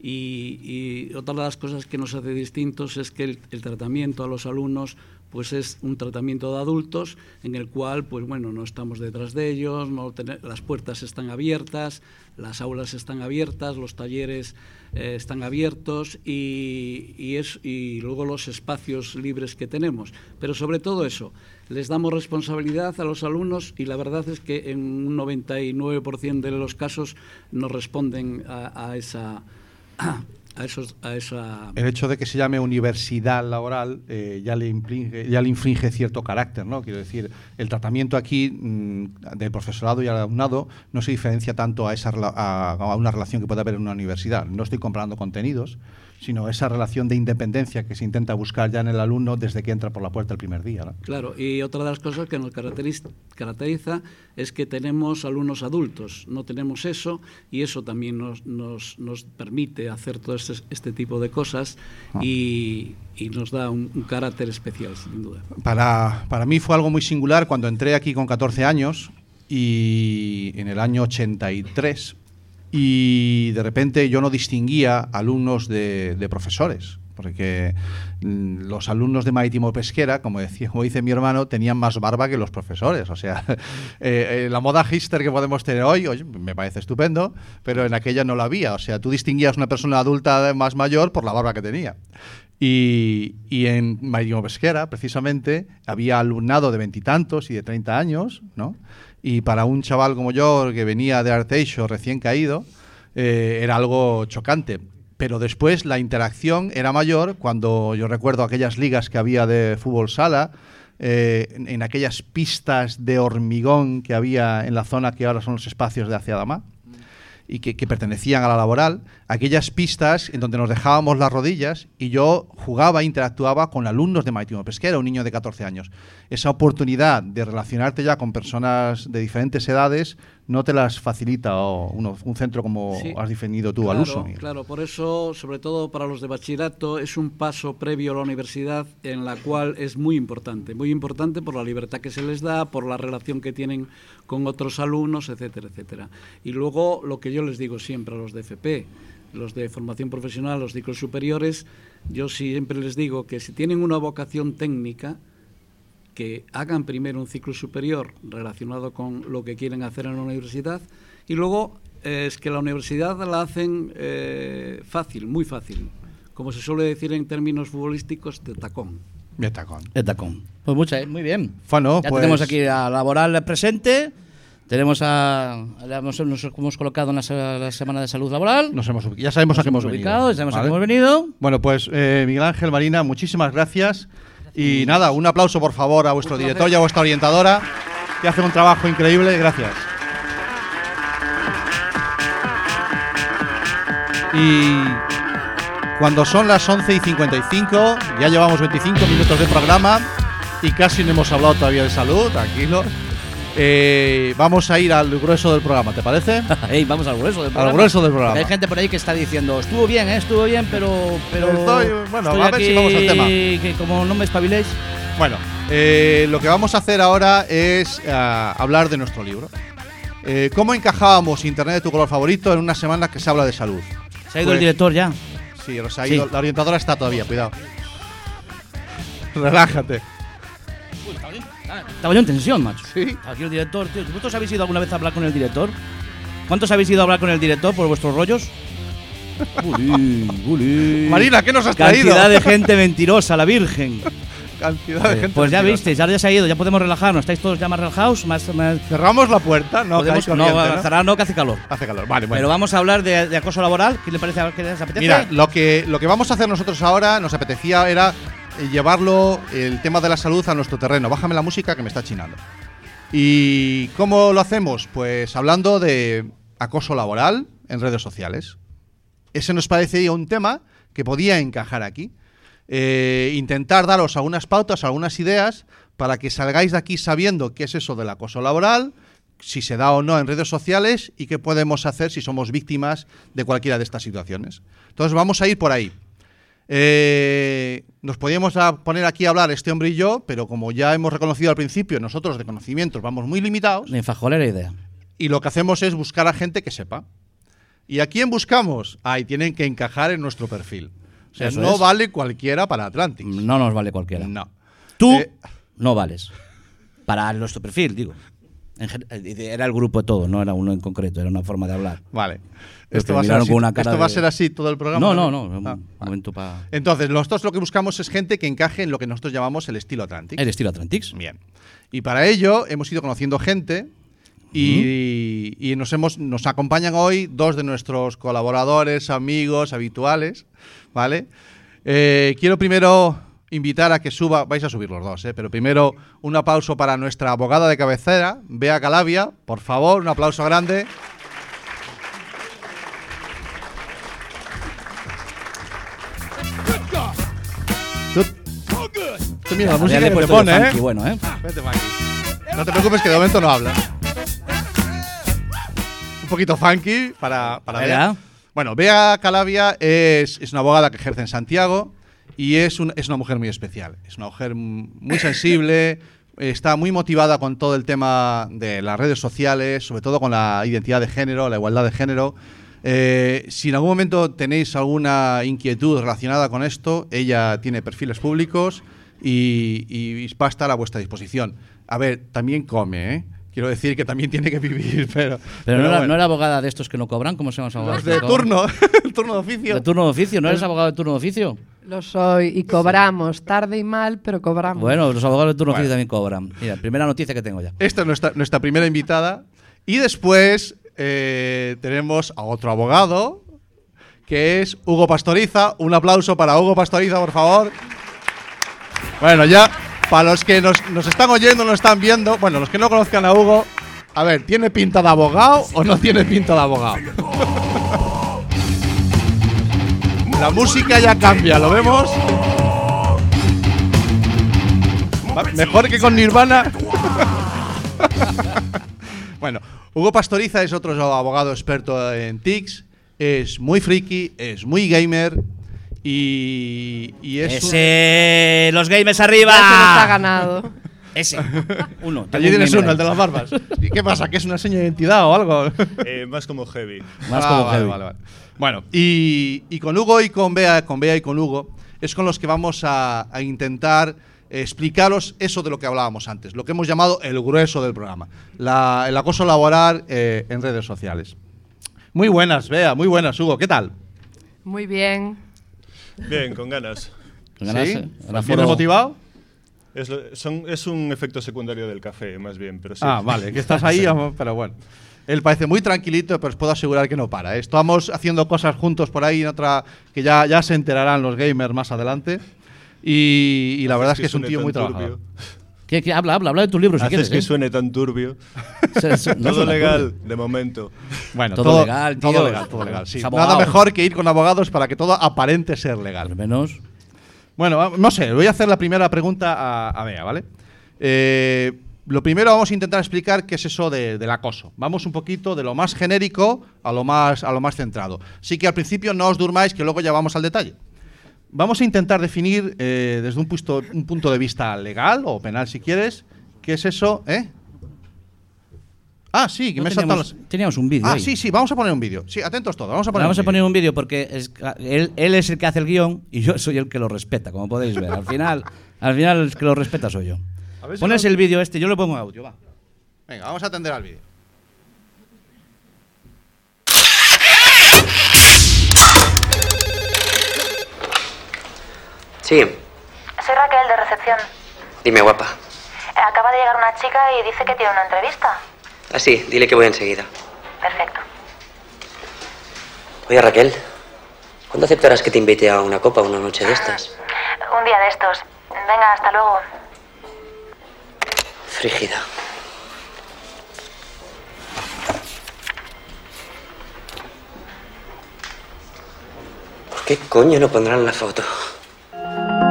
Y, otra de las cosas que nos hace distintos es que el tratamiento a los alumnos pues es un tratamiento de adultos en el cual pues bueno no estamos detrás de ellos no las puertas están abiertas las aulas están abiertas los talleres eh, están abiertos y, y es y luego los espacios libres que tenemos. Pero sobre todo eso les damos responsabilidad a los alumnos y la verdad es que en un 99% de los casos nos responden a esa a esos a esa El hecho de que se llame universidad laboral eh, ya, le infringe, ya le infringe cierto carácter, ¿no? Quiero decir, el tratamiento aquí mm, del profesorado y al alumnado no se diferencia tanto a, esa, a, a una relación que puede haber en una universidad. No estoy comparando contenidos, sino esa relación de independencia que se intenta buscar ya en el alumno desde que entra por la puerta el primer día. ¿no? Claro, y otra de las cosas que nos caracteriz- caracteriza es que tenemos alumnos adultos, no tenemos eso y eso también nos, nos, nos permite hacer todo este, este tipo de cosas y, y nos da un, un carácter especial, sin duda. Para, para mí fue algo muy singular cuando entré aquí con 14 años y en el año 83 y de repente yo no distinguía alumnos de, de profesores, porque mm, los alumnos de Marítimo Pesquera, como, decía, como dice mi hermano, tenían más barba que los profesores. O sea, eh, eh, la moda hipster que podemos tener hoy, oye, me parece estupendo, pero en aquella no la había. O sea, tú distinguías una persona adulta más mayor por la barba que tenía. Y, y en Marítimo Pesquera, precisamente, había alumnado de veintitantos y, de treinta años, ¿no? Y para un chaval como yo, que venía de Arteixo recién caído, eh, era algo chocante. Pero después la interacción era mayor cuando yo recuerdo aquellas ligas que había de fútbol sala, eh, en, aquellas pistas de hormigón que había en la zona que ahora son los espacios de Hacia Adamá. y que pertenecían a la laboral, aquellas pistas en donde nos dejábamos las rodillas y yo jugaba, interactuaba con alumnos de Marítimo Pesquera, un niño de 14 años. Esa oportunidad de relacionarte ya con personas de diferentes edades no te las facilita uno- un centro como Sí. has definido tú al Claro, uso. Miguel. Claro, por eso, sobre todo para los de bachillerato, es un paso previo a la universidad en la cual es muy importante. Muy importante por la libertad que se les da, por la relación que tienen con otros alumnos, etcétera, etcétera. Y luego lo que yo les digo siempre a los de FP, los de formación profesional, los ciclos superiores, yo siempre les digo que si tienen una vocación técnica, que hagan primero un ciclo superior relacionado con lo que quieren hacer en la universidad y luego eh, es que la universidad la hacen eh, fácil, muy fácil, como se suele decir en términos futbolísticos, de tacón. Bien, tacón. El tacón. Pues mucha, muy bien. Bueno, ya pues- tenemos aquí a Laboral presente. Tenemos a. hemos- Nos hemos colocado en la, se- la Semana de Salud Laboral. Nos hemos, ya sabemos a Nos qué hemos hemos venido. ubicado, ya sabemos a ¿vale? qué hemos venido. Bueno, pues eh, Miguel Ángel Marina, muchísimas gracias. Y nada, un aplauso por favor a vuestro director y a vuestra orientadora, que hacen un trabajo increíble. Gracias. Y cuando son las 11 y 55, ya llevamos 25 minutos de programa y casi no hemos hablado todavía de salud, tranquilo. Eh, vamos a ir al grueso del programa, ¿te parece? Ey, vamos al grueso del programa. grueso del programa. Porque Hay gente por ahí que está diciendo, estuvo bien, ¿eh? estuvo bien, pero. pero Estoy- bueno, estoy a ver si vamos al tema. Que como no me espabiléis. Bueno, eh, lo que vamos a hacer ahora es eh, hablar de nuestro libro. Eh, ¿Cómo encajábamos Internet de tu color favorito en una semana que se habla de salud? Se ha ido Pues- el director ya. Sí, se ha Sí. ido- la orientadora está todavía, cuidado. Relájate. Estaba yo en tensión, macho. Sí. Aquí el director, tío. ¿Vosotros habéis ido alguna vez a hablar con el director? ¿Cuántos habéis ido a hablar con el director por vuestros rollos? Bulín, bulín. Marina, ¿qué nos has traído? Cantidad de gente mentirosa, la virgen. Cantidad de gente. Pues ya visteis, ahora ya se ha ido, ya podemos relajarnos. ¿Estáis todos ya más relajados? Más, más- Cerramos la puerta, no, podemos, no, ¿no? cerrar no, que hace calor. Hace calor, vale, bueno. Pero vamos a hablar de, de acoso laboral. ¿Qué le parece? ¿Qué les apetece? Mira, lo que, lo que vamos a hacer nosotros ahora, nos apetecía, era eh, llevarlo, el tema de la salud, a nuestro terreno. Bájame la música que me está chinando. ¿Y cómo lo hacemos? Pues hablando de acoso laboral en redes sociales. Ese nos parecía un tema que podía encajar aquí. Eh, intentar daros algunas pautas, algunas ideas para que salgáis de aquí sabiendo qué es eso del acoso laboral, si se da o no en redes sociales y qué podemos hacer si somos víctimas de cualquiera de estas situaciones. Entonces vamos a ir por ahí. Eh, nos podíamos a poner aquí a hablar este hombre y yo, pero como ya hemos reconocido al principio, nosotros de conocimientos vamos muy limitados Ni fajolera idea. y lo que hacemos es buscar a gente que sepa. ¿Y a quién buscamos? Ahí tienen que encajar en nuestro perfil. O sea, Eso no es. vale cualquiera para Atlantic. No nos vale cualquiera. No. Tú Eh, no vales. Para nuestro perfil, digo. Eh, Era el grupo de todo, no era uno en concreto, era una forma de hablar. Vale. Pero Esto, va a, ser así, va a ser todo el programa. No, no, no. Ah, Un momento para. Entonces, nosotros lo que buscamos es gente que encaje en lo que nosotros llamamos el estilo Atlantic. El estilo Atlantix. Bien. Y para ello hemos ido conociendo gente y, y nos, hemos, nos acompañan hoy dos de nuestros colaboradores, amigos, habituales, ¿vale? Eh, quiero primero invitar a que suba, vais a subir los dos, ¿eh? pero primero un aplauso para nuestra abogada de cabecera, Bea Calavia, por favor, un aplauso grande. Tú- mira la música que te pone, ¿eh? funky, bueno, ¿eh? Vete pa' aquí. No te preocupes que de momento no habla. Un poquito funky para, para. Bea. Bueno, Bea Calavia es, es una abogada que ejerce en Santiago y es, un- es una mujer muy especial. Es una mujer muy sensible, está muy motivada con todo el tema de las redes sociales, sobre todo con la identidad de género, la igualdad de género. Eh, si en algún momento tenéis alguna inquietud relacionada con esto, ella tiene perfiles públicos y, y va a estar a vuestra disposición. A ver, también come, ¿eh? Quiero decir que también tiene que vivir, pero... Pero, no, era, bueno. no era abogada de estos que no cobran, ¿cómo se llaman los abogados? Los de turno, el turno de oficio. De turno de oficio, ¿no eres abogado de turno de oficio? Lo soy y cobramos, tarde y mal, pero cobramos. Bueno, los abogados de turno de Bueno. oficio también cobran. Mira, primera noticia que tengo ya. Esta es nuestra, nuestra primera invitada. Y después eh, tenemos a otro abogado, que es Hugo Pastoriza. Un aplauso para Hugo Pastoriza, por favor. Bueno, ya, para los que nos, nos están oyendo, nos están viendo, bueno, los que no conozcan a Hugo, A ver, ¿tiene pinta de abogado o no tiene pinta de abogado? La música ya cambia, ¿lo vemos? Mejor que con Nirvana. bueno, Hugo Pastoriza es otro abogado experto en TICs. Es muy friki, es muy gamer y, y es un- Ese, los gamers Ya se nos ha arriba. ganado. Ese, uno. Allí tienes uno, el de las barbas. ¿Y qué pasa? ¿Que es una seña de identidad o algo? Eh, más como heavy. Más Ah, como vale, heavy. vale, vale. Bueno, y, y con Hugo y con Bea, con Bea y con Hugo, es con los que vamos a, a intentar explicaros eso de lo que hablábamos antes, lo que hemos llamado el grueso del programa, la- el acoso laboral eh, en redes sociales. Muy buenas, Bea, muy buenas, Hugo, ¿qué tal? Muy bien. Bien, con ganas. Con ganas, ¿Sí? ¿Vienes motivado? Es, lo- son- es un efecto secundario del café, más bien, pero sí. Ah, vale, que estás ahí, amo- pero bueno. Él parece muy tranquilito, pero os puedo asegurar que no para. ¿eh? Estamos haciendo cosas juntos por ahí en otra que ya, ya se enterarán los gamers más adelante. Y, y la verdad es que es un tío muy turbio. trabajador. ¿Qué, qué? Habla, habla, habla de tu libro si Haces quieres. que ¿eh? suene tan turbio. Todo legal, de momento. Bueno, Todo legal, tío. Todo legal, todo legal. sí. Nada mejor que ir con abogados para que todo aparente ser Al legal. menos. Bueno, no sé, voy a hacer la primera pregunta a, a Bea, ¿vale? Eh, lo primero vamos a intentar explicar qué es eso de- del acoso. Vamos un poquito de lo más genérico a lo más, a lo más centrado. Sí que al principio no os durmáis, que luego ya vamos al detalle. Vamos a intentar definir eh, desde un, puesto- un punto de vista legal o penal, si quieres, qué es eso, ¿eh? Ah, sí, que No me he saltado teníamos, los... teníamos un vídeo. Ah, ahí. sí, sí, vamos a poner un vídeo. Sí, atentos todos, vamos a poner Vamos un a poner vídeo. un vídeo porque es- él, él es el que hace el guion y yo soy el que lo respeta, como podéis ver. Al final, al final el que lo respeta soy yo. Si Pones el vídeo este, yo lo pongo en audio, va. Venga, vamos a atender al vídeo. Sí, Soy Raquel de recepción. dime guapa. Acaba de llegar una chica y dice que tiene una entrevista. Ah, sí, dile que voy enseguida. Perfecto. Oye, Raquel, ¿cuándo aceptarás que te invite a una copa una noche de estas? Un día de estos. Venga, hasta luego. Frígida. ¿Por qué coño no pondrán la foto? Hola.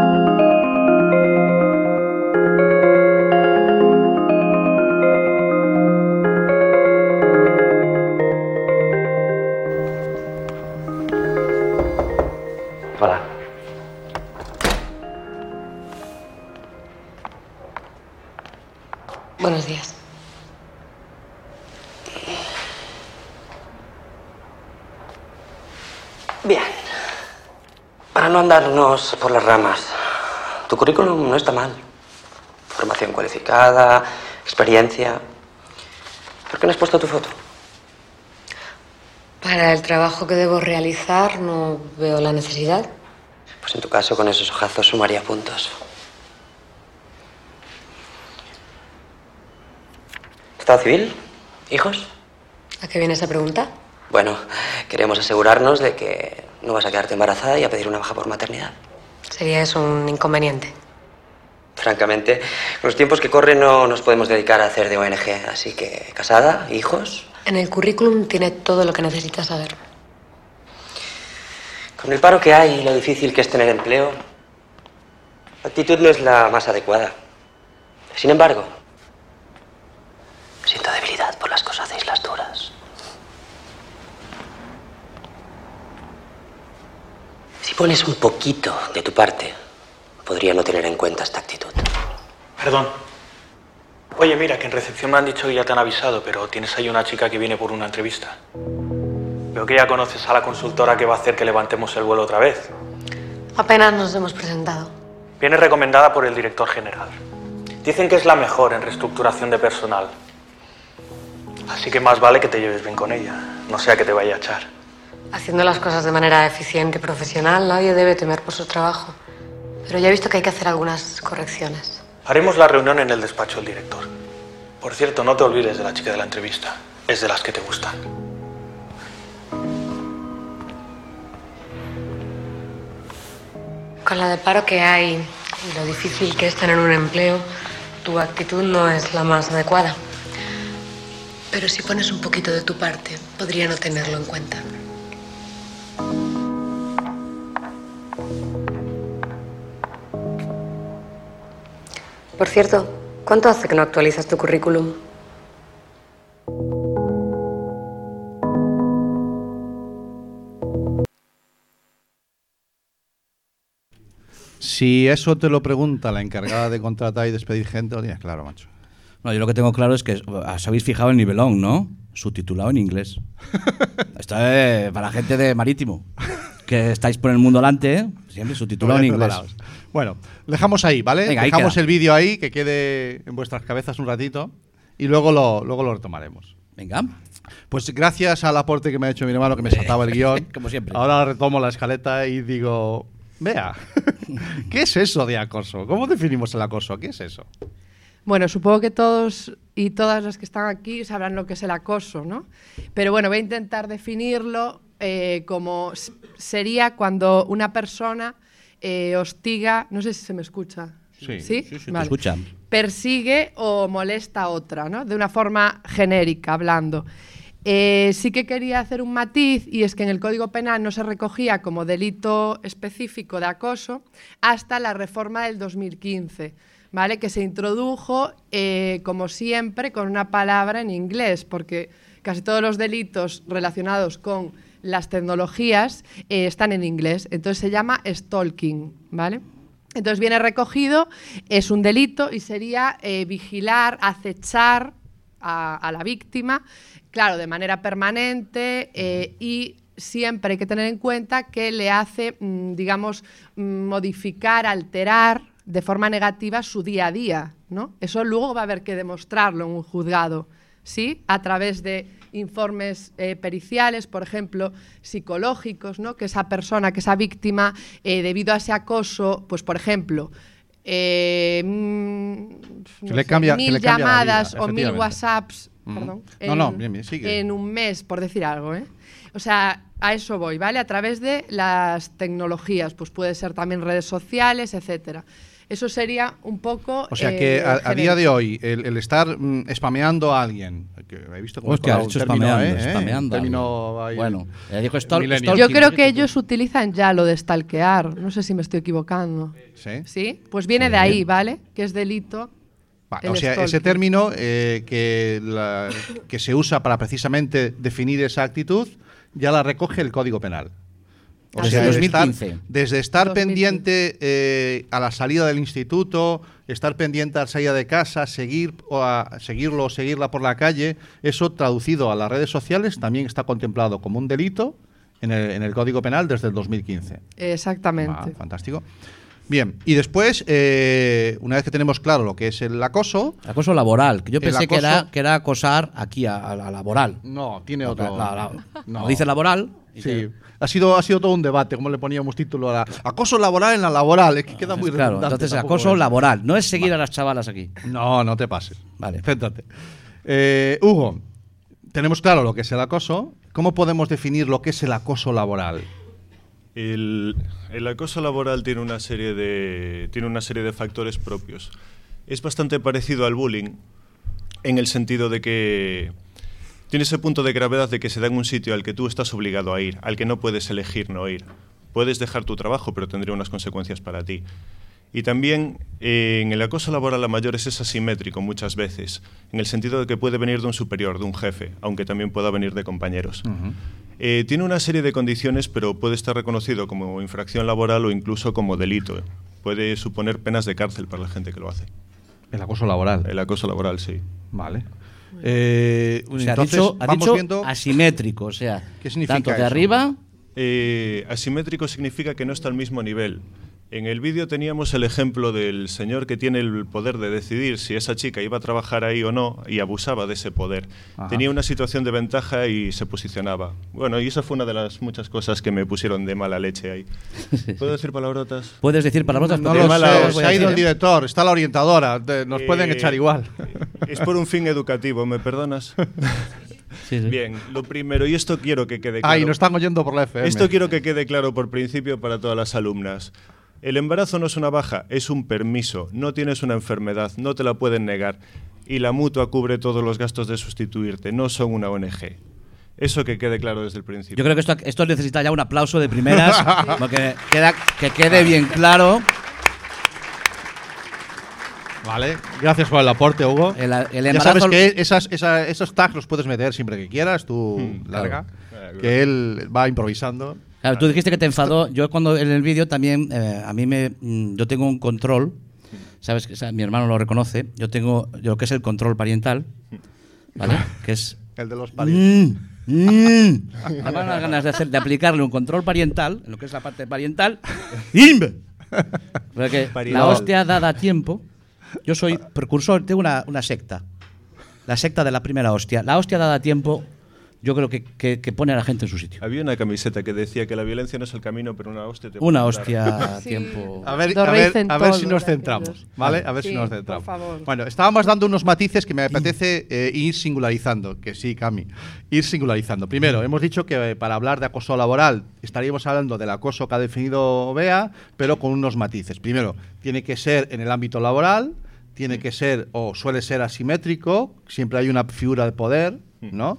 No andarnos por las ramas, tu currículum no está mal. Formación cualificada, experiencia. ¿Por qué no has puesto tu foto? Para el trabajo que debo realizar no veo la necesidad. Pues en tu caso, con esos ojazos sumaría puntos. ¿Estado civil? ¿Hijos? ¿A qué viene esa pregunta? Bueno, queremos asegurarnos de que no vas a quedarte embarazada y a pedir una baja por maternidad. Sería eso un inconveniente. Francamente, con los tiempos que corren no nos podemos dedicar a hacer de ONG, así que casada, hijos. En el currículum tiene todo lo que necesitas saber. Con el paro que hay y lo difícil que es tener empleo, la actitud no es la más adecuada. Sin embargo, siento debilidad por las que os hacéis las duras. Si pones un poquito de tu parte, podría no tener en cuenta esta actitud. Perdón. Oye, mira, que en recepción me han dicho que ya te han avisado, pero tienes ahí una chica que viene por una entrevista. Veo que ya conoces a la consultora que va a hacer que levantemos el vuelo otra vez. Apenas nos hemos presentado. Viene recomendada por el director general. Dicen que es la mejor en reestructuración de personal. Así que más vale que te lleves bien con ella, no sea que te vaya a echar. Haciendo las cosas de manera eficiente y profesional, nadie debe temer por su trabajo. Pero ya he visto que hay que hacer algunas correcciones. Haremos la reunión en el despacho del director. Por cierto, no te olvides de la chica de la entrevista. Es de las que te gustan. Con la de paro que hay y lo difícil que es tener un empleo, tu actitud no es la más adecuada. Pero si pones un poquito de tu parte, podría no tenerlo en cuenta. Por cierto, ¿cuánto hace que no actualizas tu currículum? Si eso te lo pregunta la encargada de contratar y despedir gente, lo tienes claro, macho. No, yo lo que tengo claro es que os habéis fijado el nivelón, ¿no? Subtitulado en inglés. Esto es para gente de marítimo. Que estáis por el mundo delante, ¿eh? siempre subtitulado en inglés. Bueno, dejamos ahí, ¿vale? Venga, ahí dejamos queda. el vídeo ahí, que quede en vuestras cabezas un ratito, y luego lo, luego lo retomaremos. Venga. Pues gracias al aporte que me ha hecho mi hermano, que me saltaba el guion. Como siempre. Ahora retomo la escaleta y digo, vea, ¿qué es eso de acoso? ¿Cómo definimos el acoso? ¿Qué es eso? Bueno, supongo que todos y todas las que están aquí sabrán lo que es el acoso, ¿no? Pero bueno, voy a intentar definirlo eh, como sería cuando una persona eh, hostiga, no sé si se me escucha. Sí, ¿Sí? sí, sí, te Vale. escuchan. Persigue o molesta a otra, ¿no? De una forma genérica, hablando. Eh, sí que quería hacer un matiz y es que en el Código Penal no se recogía como delito específico de acoso hasta la reforma del 2015, ¿vale? Que se introdujo, eh, como siempre, con una palabra en inglés, porque casi todos los delitos relacionados con las tecnologías eh, están en inglés. Entonces se llama stalking, ¿vale? Entonces viene recogido, es un delito y sería eh, vigilar, acechar a, a la víctima, claro, de manera permanente eh, y siempre hay que tener en cuenta que le hace, mm, digamos, mm, modificar, alterar de forma negativa su día a día, ¿no? Eso luego va a haber que demostrarlo en un juzgado, ¿sí? A través de informes eh, periciales, por ejemplo, psicológicos, ¿no? Que esa persona, que esa víctima, eh, debido a ese acoso, pues por ejemplo, eh, mm, cambia- mil vida, llamadas o mil. WhatsApps, Mm. perdón, No, no, bien, bien, sigue. en un mes, por decir algo, ¿eh? O sea, a eso voy, ¿vale? A través de las tecnologías, pues puede ser también redes sociales, etcétera. Eso sería un poco. O sea eh, que a, a día de hoy, el, el estar mm, spameando a alguien, que he visto como Hostia, has hecho término, spameando, ¿eh? spameando Un término ahí- Bueno, ya dijo stalking. Yo creo que ellos utilizan ya lo de stalkear. No sé si me estoy equivocando. ¿Sí? ¿Sí? Pues viene de ahí, ¿vale? Que es delito. O sea, ese término eh, que, la- que se usa para precisamente definir esa actitud, ya la recoge el Código Penal. O Desde sea, desde 2015. estar, desde estar 2015. pendiente eh, a la salida del instituto, estar pendiente a la salida de casa, seguir o a seguirlo o seguirla por la calle, eso traducido a las redes sociales también está contemplado como un delito en el, en el Código Penal desde el 2015. Exactamente. Ah, fantástico. Bien, y después, eh, una vez que tenemos claro lo que es el acoso. Acoso laboral, que yo el pensé que, era, que era acosar aquí a, a la laboral. No, tiene No, otro. la- la- no. dice laboral. Sí. Ha sido, ha sido todo un debate, como le poníamos título a la. Acoso laboral en la laboral, es que queda muy Claro, redundante, entonces acoso es- laboral. No es seguir a las chavalas aquí. No, no te pases. Vale. Céntrate. Eh, Hugo, tenemos claro lo que es el acoso. ¿Cómo podemos definir lo que es el acoso laboral? El, el acoso laboral tiene una, serie de, tiene una serie de factores propios. Es bastante parecido al bullying en el sentido de que tiene ese punto de gravedad de que se da en un sitio al que tú estás obligado a ir, al que no puedes elegir no ir. Puedes dejar tu trabajo, pero tendría unas consecuencias para ti. Y también eh, en el acoso laboral a mayores es asimétrico muchas veces, en el sentido de que puede venir de un superior, de un jefe, aunque también pueda venir de compañeros. Eh, tiene una serie de condiciones, pero puede estar reconocido como infracción laboral o incluso como delito. Puede suponer penas de cárcel para la gente que lo hace. El acoso laboral. El acoso laboral, sí. Vale. Eh, O sea, ha entonces, dicho, ha vamos dicho viendo. asimétrico, o sea, ¿Qué significa tanto de eso? arriba Eh, asimétrico significa que no está al mismo nivel. En el vídeo teníamos el ejemplo del señor que tiene el poder de decidir si esa chica iba a trabajar ahí o no y abusaba de ese poder. Ajá. Tenía una situación de ventaja y se posicionaba. Bueno, y esa fue una de las muchas cosas que me pusieron de mala leche ahí. ¿Puedo decir palabrotas? puedes decir palabras No porque lo mala sé, se a ha ido el ¿eh? director, está la orientadora, te- nos pueden Eh, echar igual. Es por un fin educativo, ¿me perdonas? Sí, sí. Bien, lo primero, y esto quiero que quede claro. Ay, nos están oyendo por la FM. Esto quiero que quede claro por principio para todas las alumnas. El embarazo no es una baja, es un permiso. No tienes una enfermedad, no te la pueden negar. y la mutua cubre todos los gastos de sustituirte. No son una ONG. Eso que quede claro desde el principio. Yo creo que esto, esto necesita ya un aplauso de primeras, porque queda, que quede bien claro. Vale, gracias por el aporte, Hugo. El, el ya sabes que esas, esos tags los puedes meter siempre que quieras, tú Hmm, larga, claro. que él va improvisando. Claro, tú dijiste que te enfadó. Yo cuando en el vídeo también, eh, a mí me, mm, yo tengo un control, sabes que o sea, mi hermano lo reconoce. Yo tengo yo lo que es el control parental, ¿vale? Que es El de los Mm, parientes. mm. Van las ganas de, hacer, de aplicarle un control parental, en lo que es la parte parental. ¡Imbe! Porque la hostia dada a tiempo. Yo soy precursor, tengo una, una secta. La secta de la primera hostia. La hostia dada a tiempo, yo creo que, que- que pone a la gente en su sitio. Había una camiseta que decía que la violencia no es el camino, pero una hostia te Una hostia a Sí. tiempo. A ver, a ver, a ver si nos centramos, ¿vale? A ver si Sí, nos por centramos. favor. Bueno, estábamos dando unos matices que me apetece eh, ir singularizando, que sí, Cami, ir singularizando. Primero, hemos dicho que eh, para hablar de acoso laboral estaríamos hablando del acoso que ha definido Bea, pero con unos matices. Primero, tiene que ser en el ámbito laboral, tiene que ser o suele ser asimétrico, siempre hay una figura de poder, ¿no?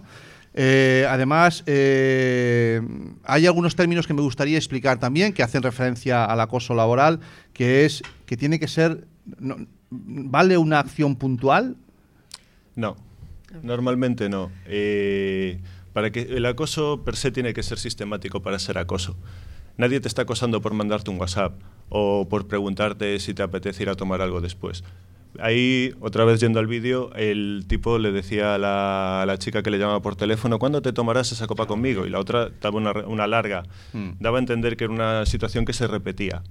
Eh, además, eh, hay algunos términos que me gustaría explicar también que hacen referencia al acoso laboral, que es que tiene que ser, ¿vale una acción puntual? No, normalmente no. Eh, para que el acoso per se tiene que ser sistemático para ser acoso. Nadie te está acosando por mandarte un WhatsApp o por preguntarte si te apetece ir a tomar algo después. Ahí, otra vez yendo al vídeo, el tipo le decía a la, a la chica que le llamaba por teléfono, ¿cuándo te tomarás esa copa conmigo? Y la otra daba una, larga. Mm. Daba a entender que era una situación que se repetía.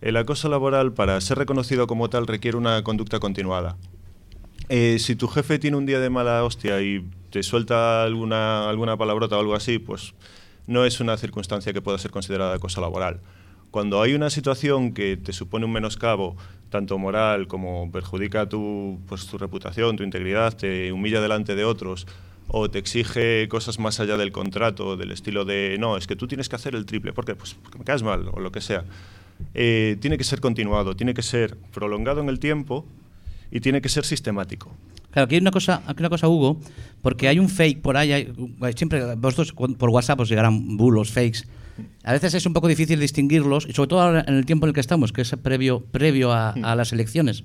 El acoso laboral, para ser reconocido como tal, requiere una conducta continuada. Eh, si tu jefe tiene un día de mala hostia y te suelta alguna, alguna palabrota o algo así, pues no es una circunstancia que pueda ser considerada acoso laboral. Cuando hay una situación que te supone un menoscabo, tanto moral como perjudica tu, pues, tu reputación, tu integridad, te humilla delante de otros, o te exige cosas más allá del contrato, del estilo de, no, es que tú tienes que hacer el triple, ¿por qué? Pues porque me caes mal, o lo que sea. Eh, tiene que ser continuado, tiene que ser prolongado en el tiempo y tiene que ser sistemático. Claro, aquí hay una cosa, aquí una cosa, Hugo, porque hay un fake por ahí, hay- siempre vosotros por WhatsApp os llegarán bulos, fakes. A veces es un poco difícil distinguirlos, y sobre todo ahora en el tiempo en el que estamos, que es previo, previo a, a las elecciones.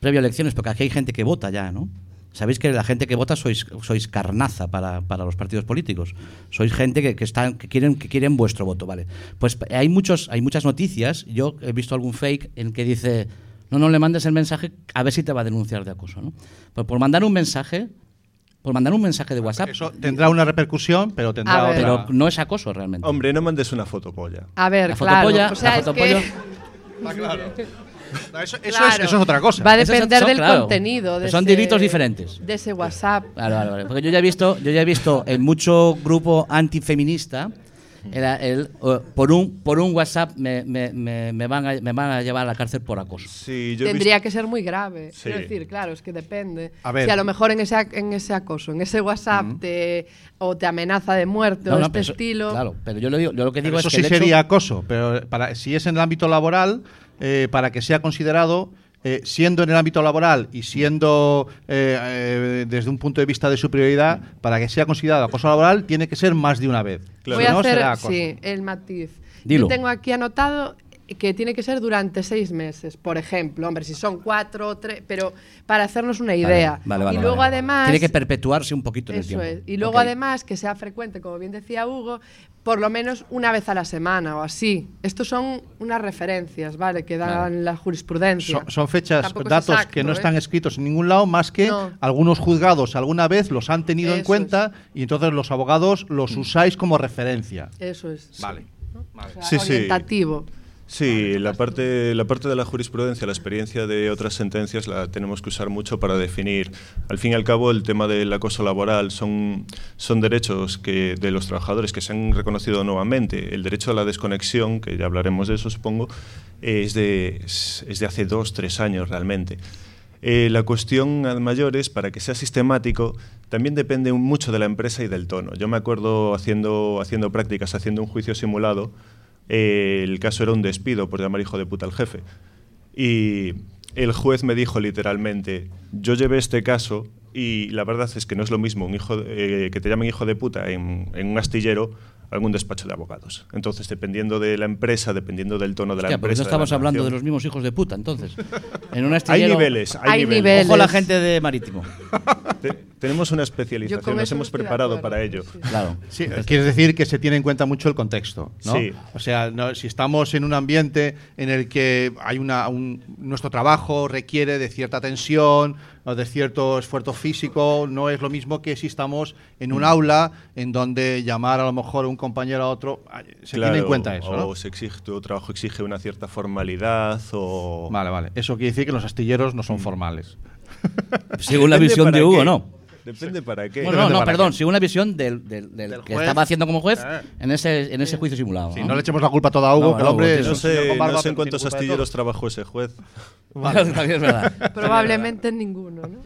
Previo a elecciones, porque aquí hay gente que vota ya, ¿no? Sabéis que la gente que vota sois, sois carnaza para, para los partidos políticos. Sois gente que, que, están, que, quieren, que quieren vuestro voto, ¿vale? Pues hay, muchos, hay muchas noticias. Yo he visto algún fake en que dice, no, no le mandes el mensaje a ver si te va a denunciar de acoso, ¿no? Pues por mandar un mensaje, por mandar un mensaje de WhatsApp, Eso tendrá una repercusión, pero tendrá otra. pero no es acoso realmente. Hombre, no mandes una fotopolla. A ver, La claro. fotopolla- o sea, la es que- fotopolla- No, eso, eso Claro. es, eso es otra cosa. Va a depender son- del claro, contenido. De son ese- delitos diferentes. De ese WhatsApp. Vale, vale. Porque yo ya he visto, yo ya he visto en mucho grupo antifeminista, el, el, por, un, por un WhatsApp me, me, me, me van a, me van a llevar a la cárcel por acoso. Sí, yo he Tendría visto- que ser muy grave. Sí. Quiero decir, claro, es que depende. A ver. Si a lo mejor en ese, ac- en ese acoso, en ese WhatsApp, te, o te amenaza de muerte No, o no, este pero eso- estilo. Claro, pero yo lo, digo, yo lo que Pero digo eso es que sí el hecho- sería acoso, pero para, si es en el ámbito laboral, eh, para que sea considerado, eh, siendo en el ámbito laboral y siendo eh, eh, desde un punto de vista de superioridad, para que sea considerado acoso laboral, tiene que ser más de una vez. Claro. Voy Si a no, hacer será sí, el matiz. Dilo. Yo tengo aquí anotado que tiene que ser durante seis meses, por ejemplo. Hombre, si son cuatro o tres, pero para hacernos una idea. vale, vale, y luego vale. además... Tiene que perpetuarse un poquito en el Eso tiempo. es. Y luego además que sea frecuente, como bien decía Hugo, por lo menos una vez a la semana o así. Estos son unas referencias, ¿vale? Que dan Vale. la jurisprudencia. Son, son fechas, Tampoco es datos exacto, que no ¿eh? están escritos en ningún lado, más que No. algunos juzgados alguna vez los han tenido en Eso cuenta y entonces los abogados los usáis como referencia. Eso es. Vale. O sea, Sí, sí. orientativo. Sí, la parte, la parte de la jurisprudencia, la experiencia de otras sentencias la tenemos que usar mucho para definir. Al fin y al cabo, el tema del acoso laboral son, son derechos que, de los trabajadores que se han reconocido nuevamente. El derecho a la desconexión, que ya hablaremos de eso, supongo, es de, es de hace dos, tres años realmente. Eh, la cuestión a mayores, para que sea sistemático, también depende mucho de la empresa y del tono. Yo me acuerdo haciendo, haciendo prácticas, haciendo un juicio simulado, el caso era un despido por llamar hijo de puta al jefe. Y el juez me dijo literalmente, yo llevé este caso y la verdad es que no es lo mismo un hijo eh, que te llamen hijo de puta en un astillero un despacho de abogados. Entonces, dependiendo de la empresa, dependiendo del tono de la Hostia, empresa... no de estamos hablando de los mismos hijos de puta, entonces. En un Hay niveles, hay, Hay niveles. niveles. Ojo la gente de marítimo. Te- tenemos una especialización, nos hemos preparado acuerdo, para ello. sí. Claro. Sí, quieres decir que se tiene en cuenta mucho el contexto, ¿no? Sí. O sea, no- si estamos en un ambiente en el que hay una, un- nuestro trabajo requiere de cierta tensión de cierto esfuerzo físico, no es lo mismo que si estamos en Mm. un aula en donde llamar a lo mejor un compañero a otro, se tiene en cuenta eso, ¿no? O se exige, tu trabajo exige una cierta formalidad o... Vale, vale. Eso quiere decir que los astilleros no Mm. son formales. Según la visión de Hugo, qué. no. Depende para qué. Bueno, Depende no, no, perdón, según la visión del, del- del Del que juez. estaba haciendo como juez Eh. en ese, en ese juicio simulado. Sí, ¿no? no le echemos la culpa toda a Hugo, No, que el hombre No sé, barba, no sé en cuántos astilleros trabajó ese juez. También es verdad. Probablemente ninguno, ¿no?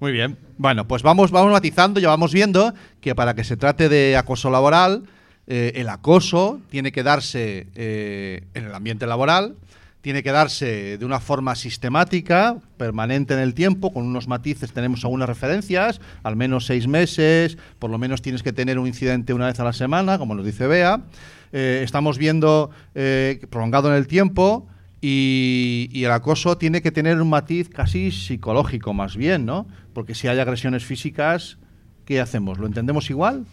Muy bien. Bueno, pues vamos, vamos matizando, ya vamos viendo que para que se trate de acoso laboral, eh, el acoso tiene que darse eh, en el ambiente laboral, tiene que darse de una forma sistemática, permanente en el tiempo, con unos matices, tenemos algunas referencias, al menos seis meses, por lo menos tienes que tener un incidente una vez a la semana, como nos dice Bea. Eh, estamos viendo eh, prolongado en el tiempo, y, y el acoso tiene que tener un matiz casi psicológico, más bien, ¿no? Porque si hay agresiones físicas, ¿qué hacemos? ¿Lo entendemos igual?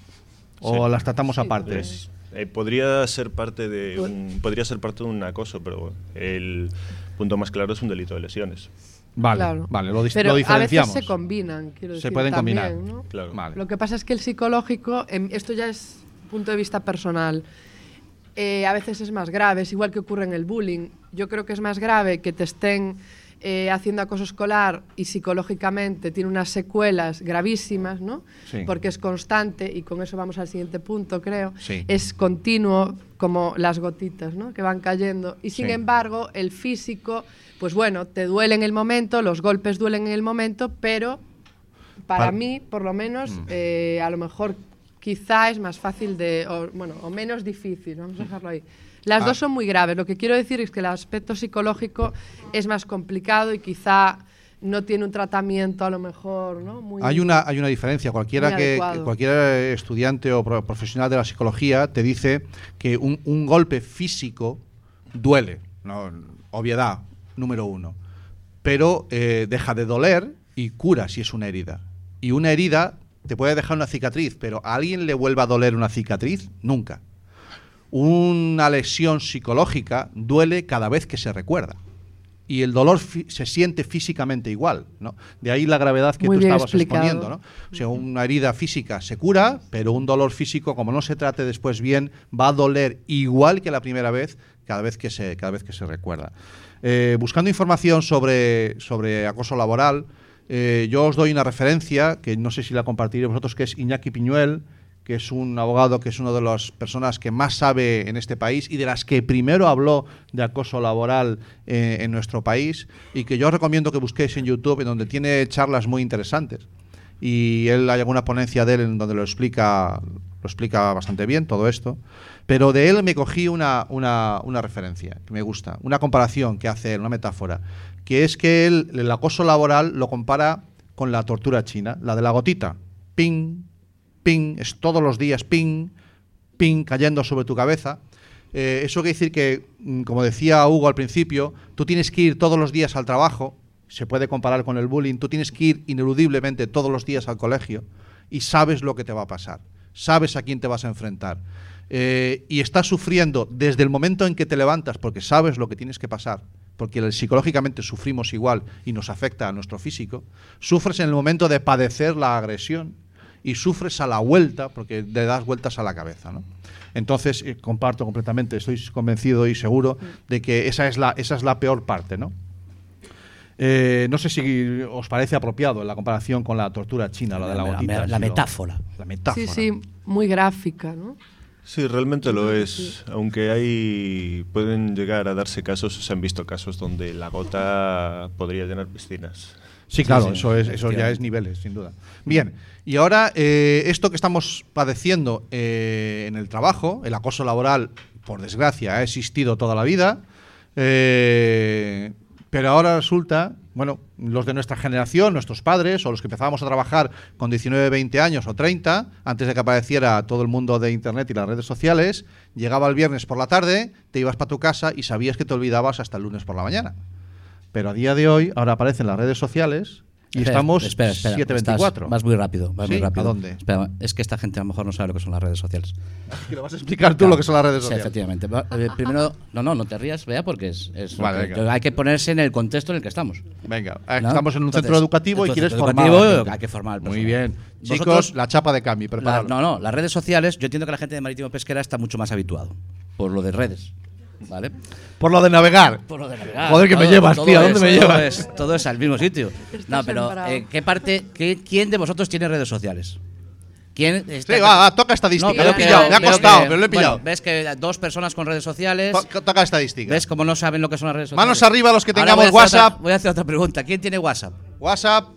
¿O Sí. las tratamos aparte? Pues, eh, podría ser parte de un, podría ser parte de un acoso, pero el punto más claro es un delito de lesiones. Vale, Claro. vale, lo, Pero lo a veces diferenciamos. se combinan, quiero Se decir. pueden también, combinar. ¿no? Claro. Vale. Lo que pasa es que el psicológico, em, esto ya es punto de vista personal, eh, a veces es más grave, es igual que ocurre en el bullying. Yo creo que es más grave que te estén eh, haciendo acoso escolar y psicológicamente tiene unas secuelas gravísimas, ¿no? Sí. Porque es constante y con eso vamos al siguiente punto, creo. Sí. Es continuo como las gotitas, ¿no? Que van cayendo. Y sin Sí. embargo, el físico, pues bueno, te duele en el momento, los golpes duelen en el momento, pero para mí, por lo menos, Mm. eh, a lo mejor quizá es más fácil de, o, bueno, o menos difícil, vamos a dejarlo ahí. Las Ah. dos son muy graves. Lo que quiero decir es que el aspecto psicológico es más complicado y quizá no tiene un tratamiento a lo mejor, ¿no? Muy Hay una, hay una diferencia. Cualquiera que, cualquier estudiante o pro- profesional de la psicología te dice que un, un golpe físico duele. ¿no? Obviedad, número uno. Pero eh, deja de doler y cura si es una herida. Y una herida te puede dejar una cicatriz, pero ¿a alguien le vuelva a doler una cicatriz? Nunca. Una lesión psicológica duele cada vez que se recuerda. Y el dolor se siente físicamente igual, ¿no? De ahí la gravedad que Muy tú estabas explicado. exponiendo, ¿no? O sea, una herida física se cura, pero un dolor físico, como no se trate después bien, va a doler igual que la primera vez, cada vez que se, cada vez que se recuerda. Eh, buscando información sobre, sobre acoso laboral, eh, yo os doy una referencia, que no sé si la compartiré vosotros, que es Iñaki Piñuel, que es un abogado que es una de las personas que más sabe en este país y de las que primero habló de acoso laboral eh, en nuestro país y que yo os recomiendo que busquéis en YouTube, en donde tiene charlas muy interesantes. Y él hay alguna ponencia de él en donde lo explica, lo explica bastante bien todo esto. Pero de él me cogí una, una, una referencia que me gusta, una comparación que hace él, una metáfora, que es que él el acoso laboral lo compara con la tortura china, la de la gotita. Ping, ping, es todos los días ping, ping, cayendo sobre tu cabeza. Eh, eso quiere decir que, mm, como decía Hugo al principio, tú tienes que ir todos los días al trabajo, se puede comparar con el bullying, tú tienes que ir ineludiblemente todos los días al colegio y sabes lo que te va a pasar, sabes a quién te vas a enfrentar. Eh, y estás sufriendo desde el momento en que te levantas porque sabes lo que tienes que pasar, porque psicológicamente sufrimos igual y nos afecta a nuestro físico, sufres en el momento de padecer la agresión y sufres a la vuelta porque le das vueltas a la cabeza. ¿no? Entonces, eh, comparto completamente, estoy convencido y seguro de que esa es la, esa es la peor parte. ¿no? Eh, no sé si os parece apropiado la comparación con la tortura china, la de la La- la- gotita. la lo- metáfora. La metáfora. Sí, sí, muy gráfica, ¿no? Sí, realmente lo es. Aunque hay pueden llegar a darse casos, se han visto casos donde la gota podría llenar piscinas. Sí, claro, sí, eso, es, eso ya es niveles, sin duda. Bien, y ahora eh, esto que estamos padeciendo eh, en el trabajo, el acoso laboral, por desgracia, ha existido toda la vida. Eh, Pero ahora resulta, bueno, los de nuestra generación, nuestros padres, o los que empezábamos a trabajar con 19, 20 años o 30, antes de que apareciera todo el mundo de Internet y las redes sociales, llegaba el viernes por la tarde, te ibas para tu casa y sabías que te olvidabas hasta el lunes por la mañana. Pero a día de hoy, ahora aparecen las redes sociales y Espera, estamos espera, espera, 724. estás- Vas muy rápido, vas ¿Sí? muy rápido. ¿A dónde? Espera, es que esta gente a lo mejor no sabe lo que son las redes sociales. Que lo vas a explicar tú lo que son las redes Sí, sociales. efectivamente. Va- eh, primero, no, no, no te rías, vea, porque es, es lo Vale, que- venga. hay que ponerse en el contexto en el que estamos. Venga, ¿no? estamos en un Entonces, centro educativo y quieres formar. educativo. Hay que formar Muy bien. Vosotros- Chicos, la chapa de Cami, La- preparado. no, no, las redes sociales, yo entiendo que la gente de Marítimo Pesquera está mucho más habituado por lo de redes. ¿Vale? Por lo de navegar. Por lo de navegar. Joder, que me llevas, todo tío. ¿a ¿Dónde es- me todo llevas? es- todo es al mismo sitio. No, pero eh, ¿qué parte, qué, quién de vosotros tiene redes sociales? ¿Quién está- Sí, va, va, toca estadística. No, lo he veo pillado, me ha costado, que- pero lo he bueno, pillado. ves que dos personas con redes sociales. To- toca estadística. ¿Ves cómo no saben lo que son las redes sociales? Manos arriba los que Ahora tengamos voy WhatsApp. otra- voy a hacer otra pregunta. ¿Quién tiene WhatsApp? WhatsApp.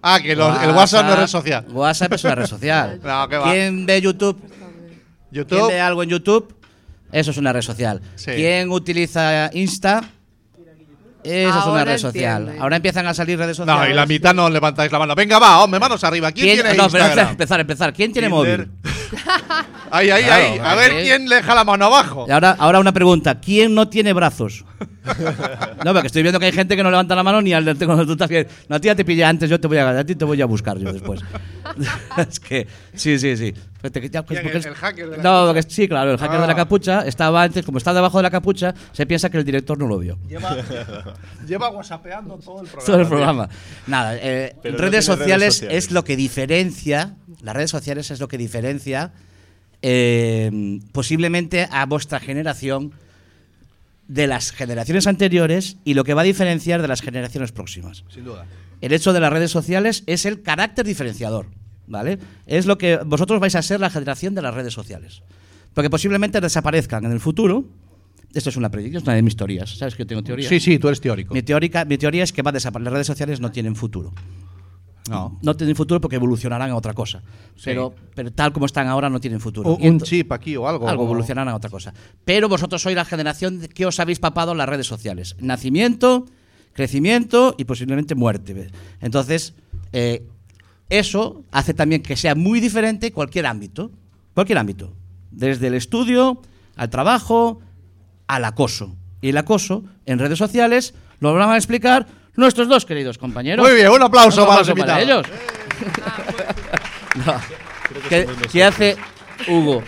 Ah, que los- el WhatsApp no es red social. WhatsApp es una red social. No, que va. ¿Quién ve YouTube? YouTube. ¿Quién ve algo en YouTube? Eso es una red social. Sí. ¿Quién utiliza Insta? Eso es una Ahora red social. entiendo. Ahora empiezan a salir redes sociales. No, y la mitad no levantáis la mano. Venga, va, hombre, manos arriba. ¿Quién, tiene no, pero Instagram? empezar, empezar. ¿Quién tiene Tinder. móvil? Ahí, ahí, Claro, ahí. A ver quién le deja la mano abajo. Y ahora, ahora una pregunta. ¿Quién no tiene brazos? No, porque estoy viendo que hay gente que no levanta la mano ni al cuando tú estás bien. No, a ti ya te pillé antes, yo te voy a a ti te voy a buscar yo después. es que sí, sí, sí. Te- ya, pues, ¿Quién, porque el- es- el hacker de la No, capucha? porque sí, claro, el hacker de la Ah. capucha estaba antes, como está debajo de la capucha, se piensa que el director no lo vio. Lleva, lleva whatsappeando todo el programa. Todo el programa. Nada, eh, no sociales redes sociales. es lo que diferencia, las redes sociales es lo que diferencia eh, posiblemente a vuestra generación de las generaciones anteriores y lo que va a diferenciar de las generaciones próximas. Sin duda. El hecho de las redes sociales es el carácter diferenciador, ¿vale? Es lo que vosotros vais a ser la generación de las redes sociales. Porque posiblemente desaparezcan en el futuro. Esto es una predicción, es una de mis teorías. ¿Sabes que yo tengo teorías? Sí, sí, tú eres teórico. Mi, teórica, mi teoría es que va a desapare- las redes sociales no tienen futuro. No. No tienen futuro porque evolucionarán a otra cosa. Pero, pero tal como están ahora no tienen futuro. O un chip aquí o algo. algo evolucionarán a otra cosa. Pero vosotros sois la generación que os habéis papado en las redes sociales. Nacimiento, crecimiento y posiblemente muerte. Entonces, eh, eso hace también que sea muy diferente cualquier ámbito. Cualquier ámbito. Desde el estudio, al trabajo, al acoso. Y el acoso en redes sociales lo van a explicar nuestros dos queridos compañeros. Muy bien, un aplauso Un para aplauso para invitados. ellos. No. ¿Qué, qué hace Hugo?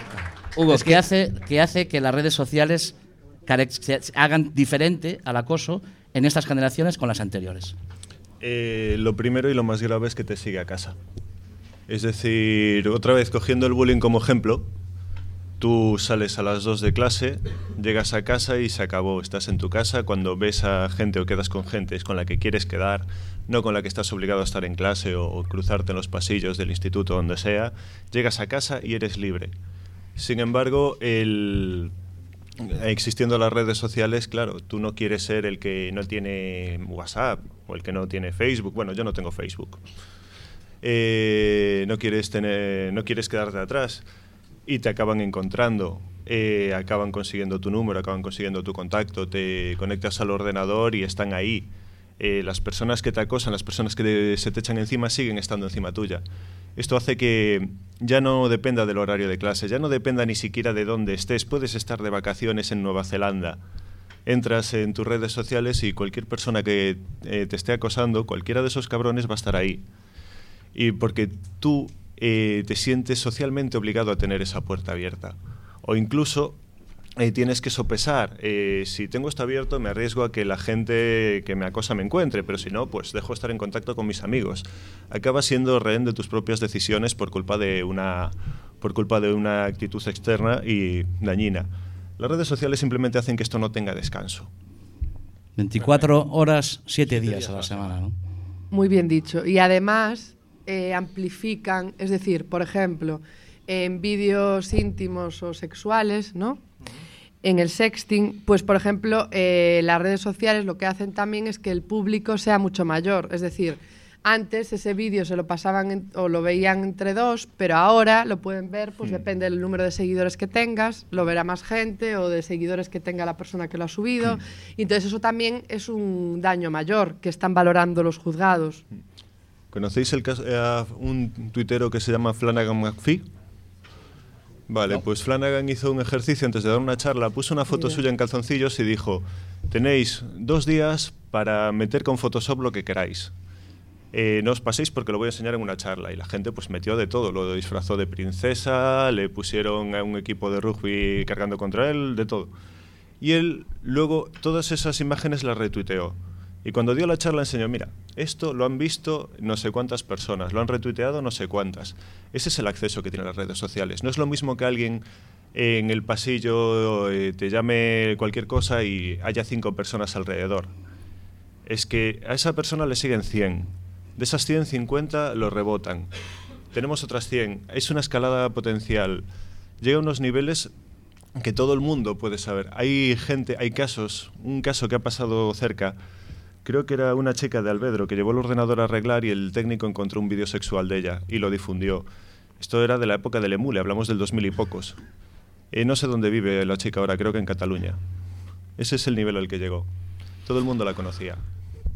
Hugo, ¿qué hace, qué hace que las redes sociales hagan diferente al acoso en estas generaciones con las anteriores? Eh, lo primero y lo más grave es que te sigue a casa. Es decir, otra vez cogiendo el bullying como ejemplo, tú sales a las 2 de clase, llegas a casa y se acabó. Estás en tu casa, cuando ves a gente o quedas con gente es con la que quieres quedar, no con la que estás obligado a estar en clase o, o cruzarte en los pasillos del instituto, donde sea. Llegas a casa y eres libre. Sin embargo, el, existiendo las redes sociales, claro, tú no quieres ser el que no tiene WhatsApp o el que no tiene Facebook. Bueno, yo no tengo Facebook. Eh, no quieres tener, no quieres quedarte atrás y te acaban encontrando. eh, acaban consiguiendo tu número, acaban consiguiendo tu contacto, te conectas al ordenador y están ahí. Eh, las personas que te acosan, las personas que se te echan encima siguen estando encima tuya. Esto hace que ya no dependa del horario de clase, ya no dependa ni siquiera de dónde estés. Puedes estar de vacaciones en Nueva Zelanda. Entras en tus redes sociales y cualquier persona que eh, te esté acosando, cualquiera de esos cabrones va a estar ahí. Y porque tú eh, te sientes socialmente obligado a tener esa puerta abierta. O incluso eh, tienes que sopesar. eh, si tengo esto abierto, me arriesgo a que la gente que me acosa me encuentre, pero si no, pues dejo estar en contacto con mis amigos. Acabas siendo rehén de tus propias decisiones por culpa de una, por culpa de una actitud externa y dañina. Las redes sociales simplemente hacen que esto no tenga descanso. 24 horas, 7 días a la semana, ¿no? Muy bien dicho. Y además eh, amplifican, es decir, por ejemplo, en vídeos íntimos o sexuales, ¿no? En el sexting, pues por ejemplo, eh, las redes sociales lo que hacen también es que el público sea mucho mayor. Es decir, Antes ese vídeo se lo pasaban en- o lo veían entre dos, pero ahora lo pueden ver, pues depende del número de seguidores que tengas, lo verá más gente o de seguidores que tenga la persona que lo ha subido. Y entonces eso también es un daño mayor que están valorando los juzgados. ¿Conocéis el caso, eh, un tuitero que se llama Flanagan McPhee? Vale, pues Flanagan hizo un ejercicio antes de dar una charla, puso una foto Ya. suya en calzoncillos y dijo, tenéis dos días para meter con Photoshop lo que queráis. Eh, no os paséis porque lo voy a enseñar en una charla. Y la gente pues metió de todo, lo disfrazó de princesa, le pusieron a un equipo de rugby cargando contra él, de todo. Y él luego todas esas imágenes las retuiteó. Y cuando dio la charla enseñó, mira, esto lo han visto no sé cuántas personas, lo han retuiteado no sé cuántas. Ese es el acceso que tienen las redes sociales. No es lo mismo que alguien en el pasillo eh, te llame cualquier cosa y haya cinco personas alrededor. Es que a esa persona le siguen 100. De esas 100, 50 lo rebotan. Tenemos otras 100. Es una escalada potencial. Llega a unos niveles que todo el mundo puede saber. Hay gente, hay casos, un caso que ha pasado cerca, creo que era una chica de Albedro que llevó el ordenador a arreglar y el técnico encontró un vídeo sexual de ella y lo difundió. Esto era de la época del Emule, hablamos del 2000 y pocos. Eh, no sé dónde vive la chica ahora, creo que en Cataluña. Ese es el nivel al que llegó. Todo el mundo la conocía.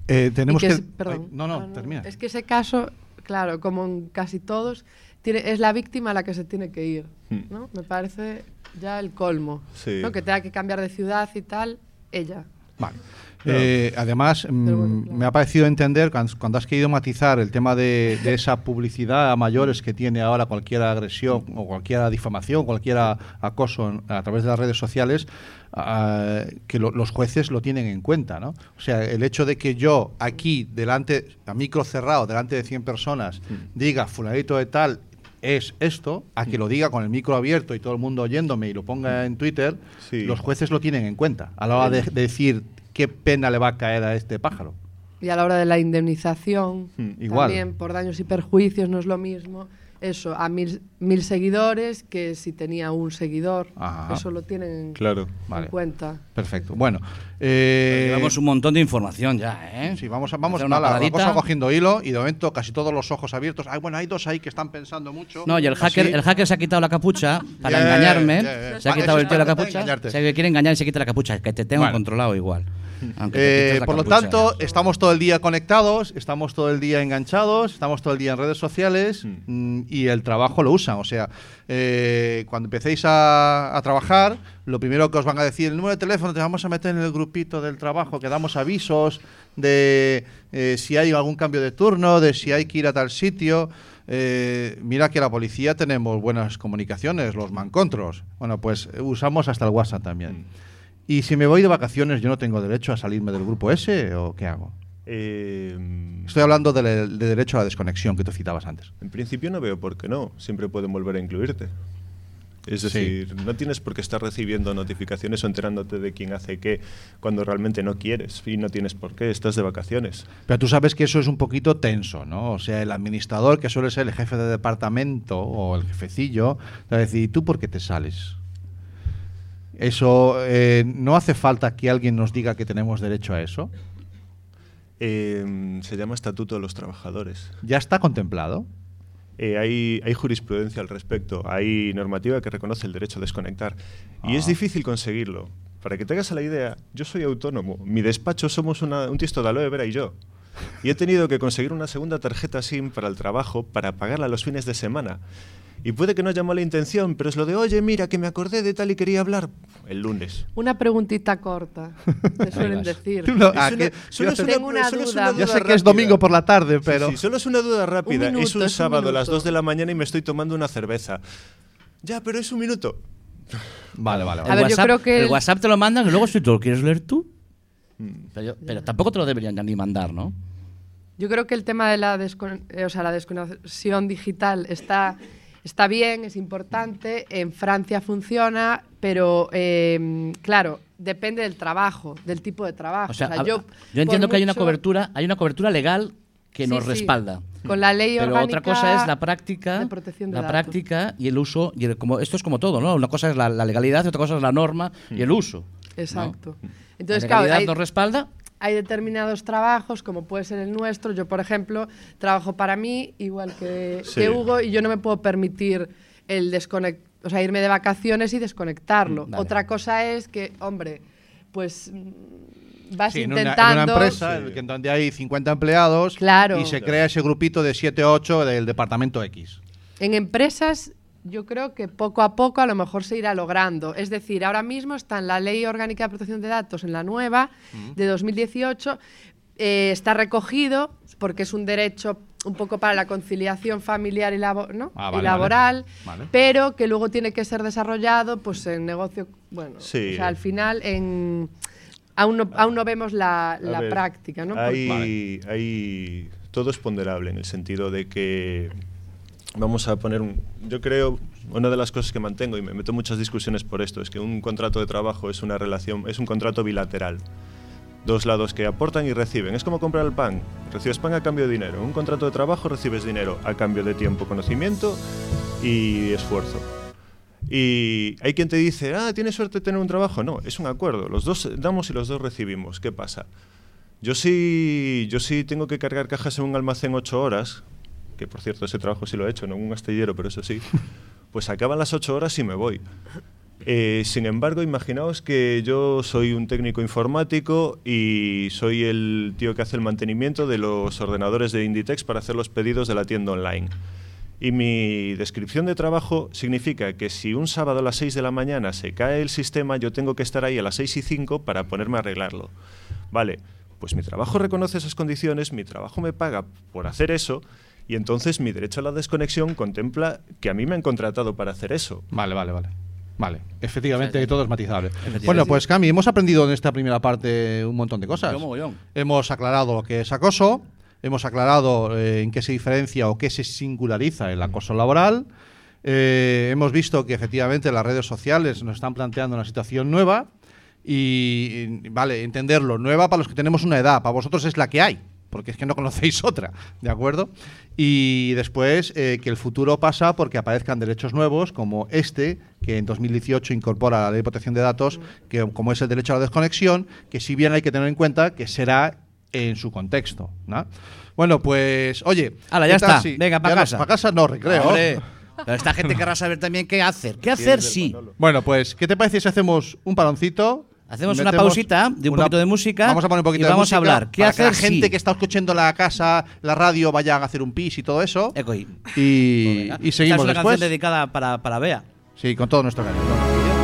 Eh, tenemos que. es- perdón. Ay, no, no, no. termina. Es que ese caso, claro, como en casi todos, tiene, es la víctima la que se tiene que ir. Hmm. ¿no? Me parece ya el colmo. Sí. ¿no? Que tenga que cambiar de ciudad y tal, ella. Vale. Eh, además, mm, bueno, claro. me ha parecido entender cuando, has querido matizar el tema de, de esa publicidad a mayores que tiene ahora cualquier agresión o cualquier difamación, cualquier acoso a través de las redes sociales, ah, que lo- los jueces lo tienen en cuenta, ¿no? O sea, el hecho de que yo aquí, delante, a micro cerrado, delante de 100 personas, diga fulanito de tal es esto, a que lo diga con el micro abierto y todo el mundo oyéndome y lo ponga en Twitter, Sí. los jueces lo tienen en cuenta a la hora de, de decir qué pena le va a caer a este pájaro. Y a la hora de la indemnización, Hmm, igual. también por daños y perjuicios no es lo mismo. Eso, a mil, mil seguidores que si tenía un seguidor. Ajá. Eso lo tienen Claro. en Vale. cuenta. Perfecto. Bueno, eh, Llevamos un montón de información ya, ¿eh? Sí, vamos, a- vamos a la cosa cogiendo hilo y de momento casi todos los ojos abiertos. Ay, bueno, hay dos ahí que están pensando mucho. No, y el hacker, Así. el hacker se ha quitado la capucha para engañarme. Se ha Vale, quitado el tío la capucha. Se quiere engañar y se quita la capucha. Que te tengo Bueno. controlado igual. Eh, por lo tanto, estamos todo el día conectados, estamos todo el día enganchados, estamos todo el día en redes sociales mm, y el trabajo lo usan. O sea, eh, cuando empecéis a, a trabajar, lo primero que os van a decir, el número de teléfono te vamos a meter en el grupito del trabajo, que damos avisos de eh, si hay algún cambio de turno, de si hay que ir a tal sitio. Eh, mira que la policía tenemos buenas comunicaciones, los mancontros. Bueno, pues eh, usamos hasta el WhatsApp también. Y si me voy de vacaciones, ¿yo no tengo derecho a salirme del grupo ese o qué hago? Eh, Estoy hablando de, derecho a la desconexión que tú citabas antes. en principio no veo por qué no. Siempre pueden volver a incluirte. Es Sí. decir, no tienes por qué estar recibiendo notificaciones o enterándote de quién hace qué cuando realmente no quieres y no tienes por qué, estás de vacaciones. Pero tú sabes que eso es un poquito tenso, ¿no? O sea, el administrador, que suele ser el jefe de departamento o el jefecillo, te va a decir, ¿y tú por qué te sales? Eso, eh, ¿no hace falta que alguien nos diga que tenemos derecho a eso? Eh, se llama Estatuto de los Trabajadores. ¿Ya está contemplado? Eh, hay, hay jurisprudencia al respecto, hay normativa que reconoce el derecho a desconectar. Y es Ah. difícil conseguirlo. Para que te hagas a la idea, yo soy autónomo. Mi despacho somos una- un tiesto de aloe vera y yo. Y he tenido que conseguir una segunda tarjeta SIM para el trabajo para pagarla los fines de semana. Y puede que no haya mala intención, pero es lo de, oye, mira, que me acordé de tal y quería hablar el lunes. Una preguntita corta, te suelen decir. No- ah, una- solo es una solo es duda. Ya sé que es domingo por la tarde, pero... sí, solo es una duda rápida. minuto, es un es un sábado a las minuto. 2 de la mañana y me estoy tomando una cerveza. Ya, pero es un minuto. Vale, vale, A vale. ver, yo creo que el el- WhatsApp te lo mandan y luego si tú lo quieres leer tú. Mm. Pero, yo- pero tampoco te lo deberían ya ni mandar, ¿no? Yo creo que el tema de la, descon- eh, o sea, la desconexión digital está, está bien, es importante. En Francia funciona, pero eh, claro, depende del trabajo, del tipo de trabajo. O sea, O sea, a- yo, yo, entiendo que hay una cobertura, hay una cobertura legal que Sí, nos sí. respalda. Con la ley Pero otra cosa es la práctica, de protección de la datos. práctica y el uso y el- como esto es como todo, ¿no? Una cosa es la, la legalidad y otra cosa es la norma y el uso. ¿no? Exacto. la Entonces, claro, legalidad hay- nos respalda hay determinados trabajos, como puede ser el nuestro. Yo, por ejemplo, trabajo para mí, igual que, Sí. que Hugo, y yo no me puedo permitir el desconect o sea, irme de vacaciones y desconectarlo. Mm, vale. Otra cosa es que, hombre, pues mm, vas Sí, en una, en intentando... una empresa en que- donde hay 50 empleados Claro. y se crea ese grupito de 7 o 8 del departamento X. En empresas, yo creo que poco a poco a lo mejor se irá logrando. Es decir, ahora mismo está en la Ley Orgánica de Protección de Datos, en la nueva, de 2018, eh, está recogido porque es un derecho un poco para la conciliación familiar y, labo- ¿no? Ah, y laboral, vale. Vale. pero que luego tiene que ser desarrollado pues en negocio, bueno, Sí. o sea, al final en... Aún no, aún no vemos la, A la ver, práctica, ¿no? Hay, hay- todo es ponderable en el sentido de que vamos a poner un. Yo creo una de las cosas que mantengo y me meto muchas discusiones por esto es que un contrato de trabajo es una relación, es un contrato bilateral. Dos lados que aportan y reciben. Es como comprar el pan. Recibes pan a cambio de dinero. Un contrato de trabajo recibes dinero a cambio de tiempo, conocimiento y esfuerzo. Y hay quien te dice, ah, tienes suerte de tener un trabajo. No, es un acuerdo. Los dos damos y los dos recibimos. ¿Qué pasa? Yo sí, yo sí tengo que cargar cajas en un almacén ocho horas, que por cierto ese trabajo sí lo he hecho, no en un astillero, pero eso sí. Pues acaban las ocho horas y me voy. Eh, sin embargo, imaginaos que yo soy un técnico informático y soy el tío que hace el mantenimiento de los ordenadores de Inditex para hacer los pedidos de la tienda online. Y mi descripción de trabajo significa que si un sábado a las 6 de la mañana se cae el sistema, yo tengo que estar ahí a las 6 y 5 para ponerme a arreglarlo. Vale, pues mi trabajo reconoce esas condiciones, mi trabajo me paga por hacer eso, y entonces mi derecho a la desconexión contempla que a mí me han contratado para hacer eso. Vale, vale, vale. Vale, efectivamente todo es matizable. Bueno, pues Cami, hemos aprendido en esta primera parte un montón de cosas. Yo mogollón. Hemos aclarado lo que es acoso, hemos aclarado eh, en qué se diferencia o qué se singulariza el acoso laboral. Eh, hemos visto que efectivamente las redes sociales nos están planteando una situación nueva y, y, vale, entenderlo, nueva para los que tenemos una edad, para vosotros es la que hay, porque es que no conocéis otra, ¿de acuerdo? Y después eh, que el futuro pasa porque aparezcan derechos nuevos como este, que en 2018 incorpora la Ley de Protección de Datos, que como es el derecho a la desconexión, que si bien hay que tener en cuenta que será en su contexto, ¿no? Bueno, pues, oye... Hala, ya ¿qué tal está. si- Venga, para casa. Para casa no, recreo. Hombre, pero esta gente querrá saber también qué hacer. ¿Qué hacer? Sí. Bueno, pues, ¿qué te parece si hacemos un paroncito? Hacemos una Metemos pausita de un poquito de música Vamos a poner un poquito y de vamos música a hablar. ¿Qué para hacer? que la gente Sí. que está escuchando la casa, la radio, vayan a hacer un pis y todo eso. Eco y- Y, Venga. y Esta seguimos es una después. canción dedicada para, para Bea. Sí, con todo nuestro cariño.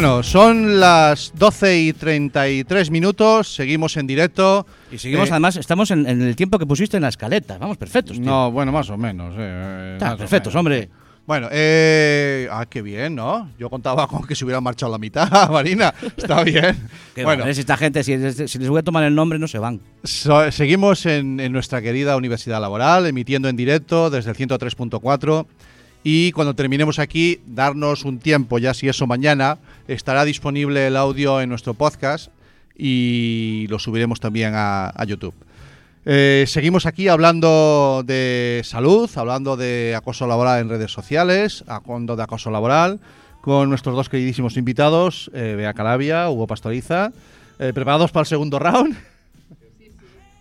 Bueno, son las 12 y 33 minutos, seguimos en directo. Y seguimos, Eh, además, estamos en, en el tiempo que pusiste en la escaleta. Vamos, perfectos. tío. No, bueno, más o menos. eh, Está, más o perfectos, menos. hombre. Bueno, eh, ah, qué bien, ¿no? Yo contaba con que se hubiera marchado la mitad, Marina. Está bien. Que bueno, bueno, esta gente, si, si les voy a tomar el nombre, no se van. So- seguimos en, en nuestra querida Universidad Laboral, emitiendo en directo desde el 103.4. Y cuando terminemos aquí, darnos un tiempo, ya si eso mañana, estará disponible el audio en nuestro podcast y lo subiremos también a, a YouTube. Eh, seguimos aquí hablando de salud, hablando de acoso laboral en redes sociales, hablando de acoso laboral, con nuestros dos queridísimos invitados, eh, Bea Calabia, Hugo Pastoriza. Eh, ¿Preparados para el segundo round?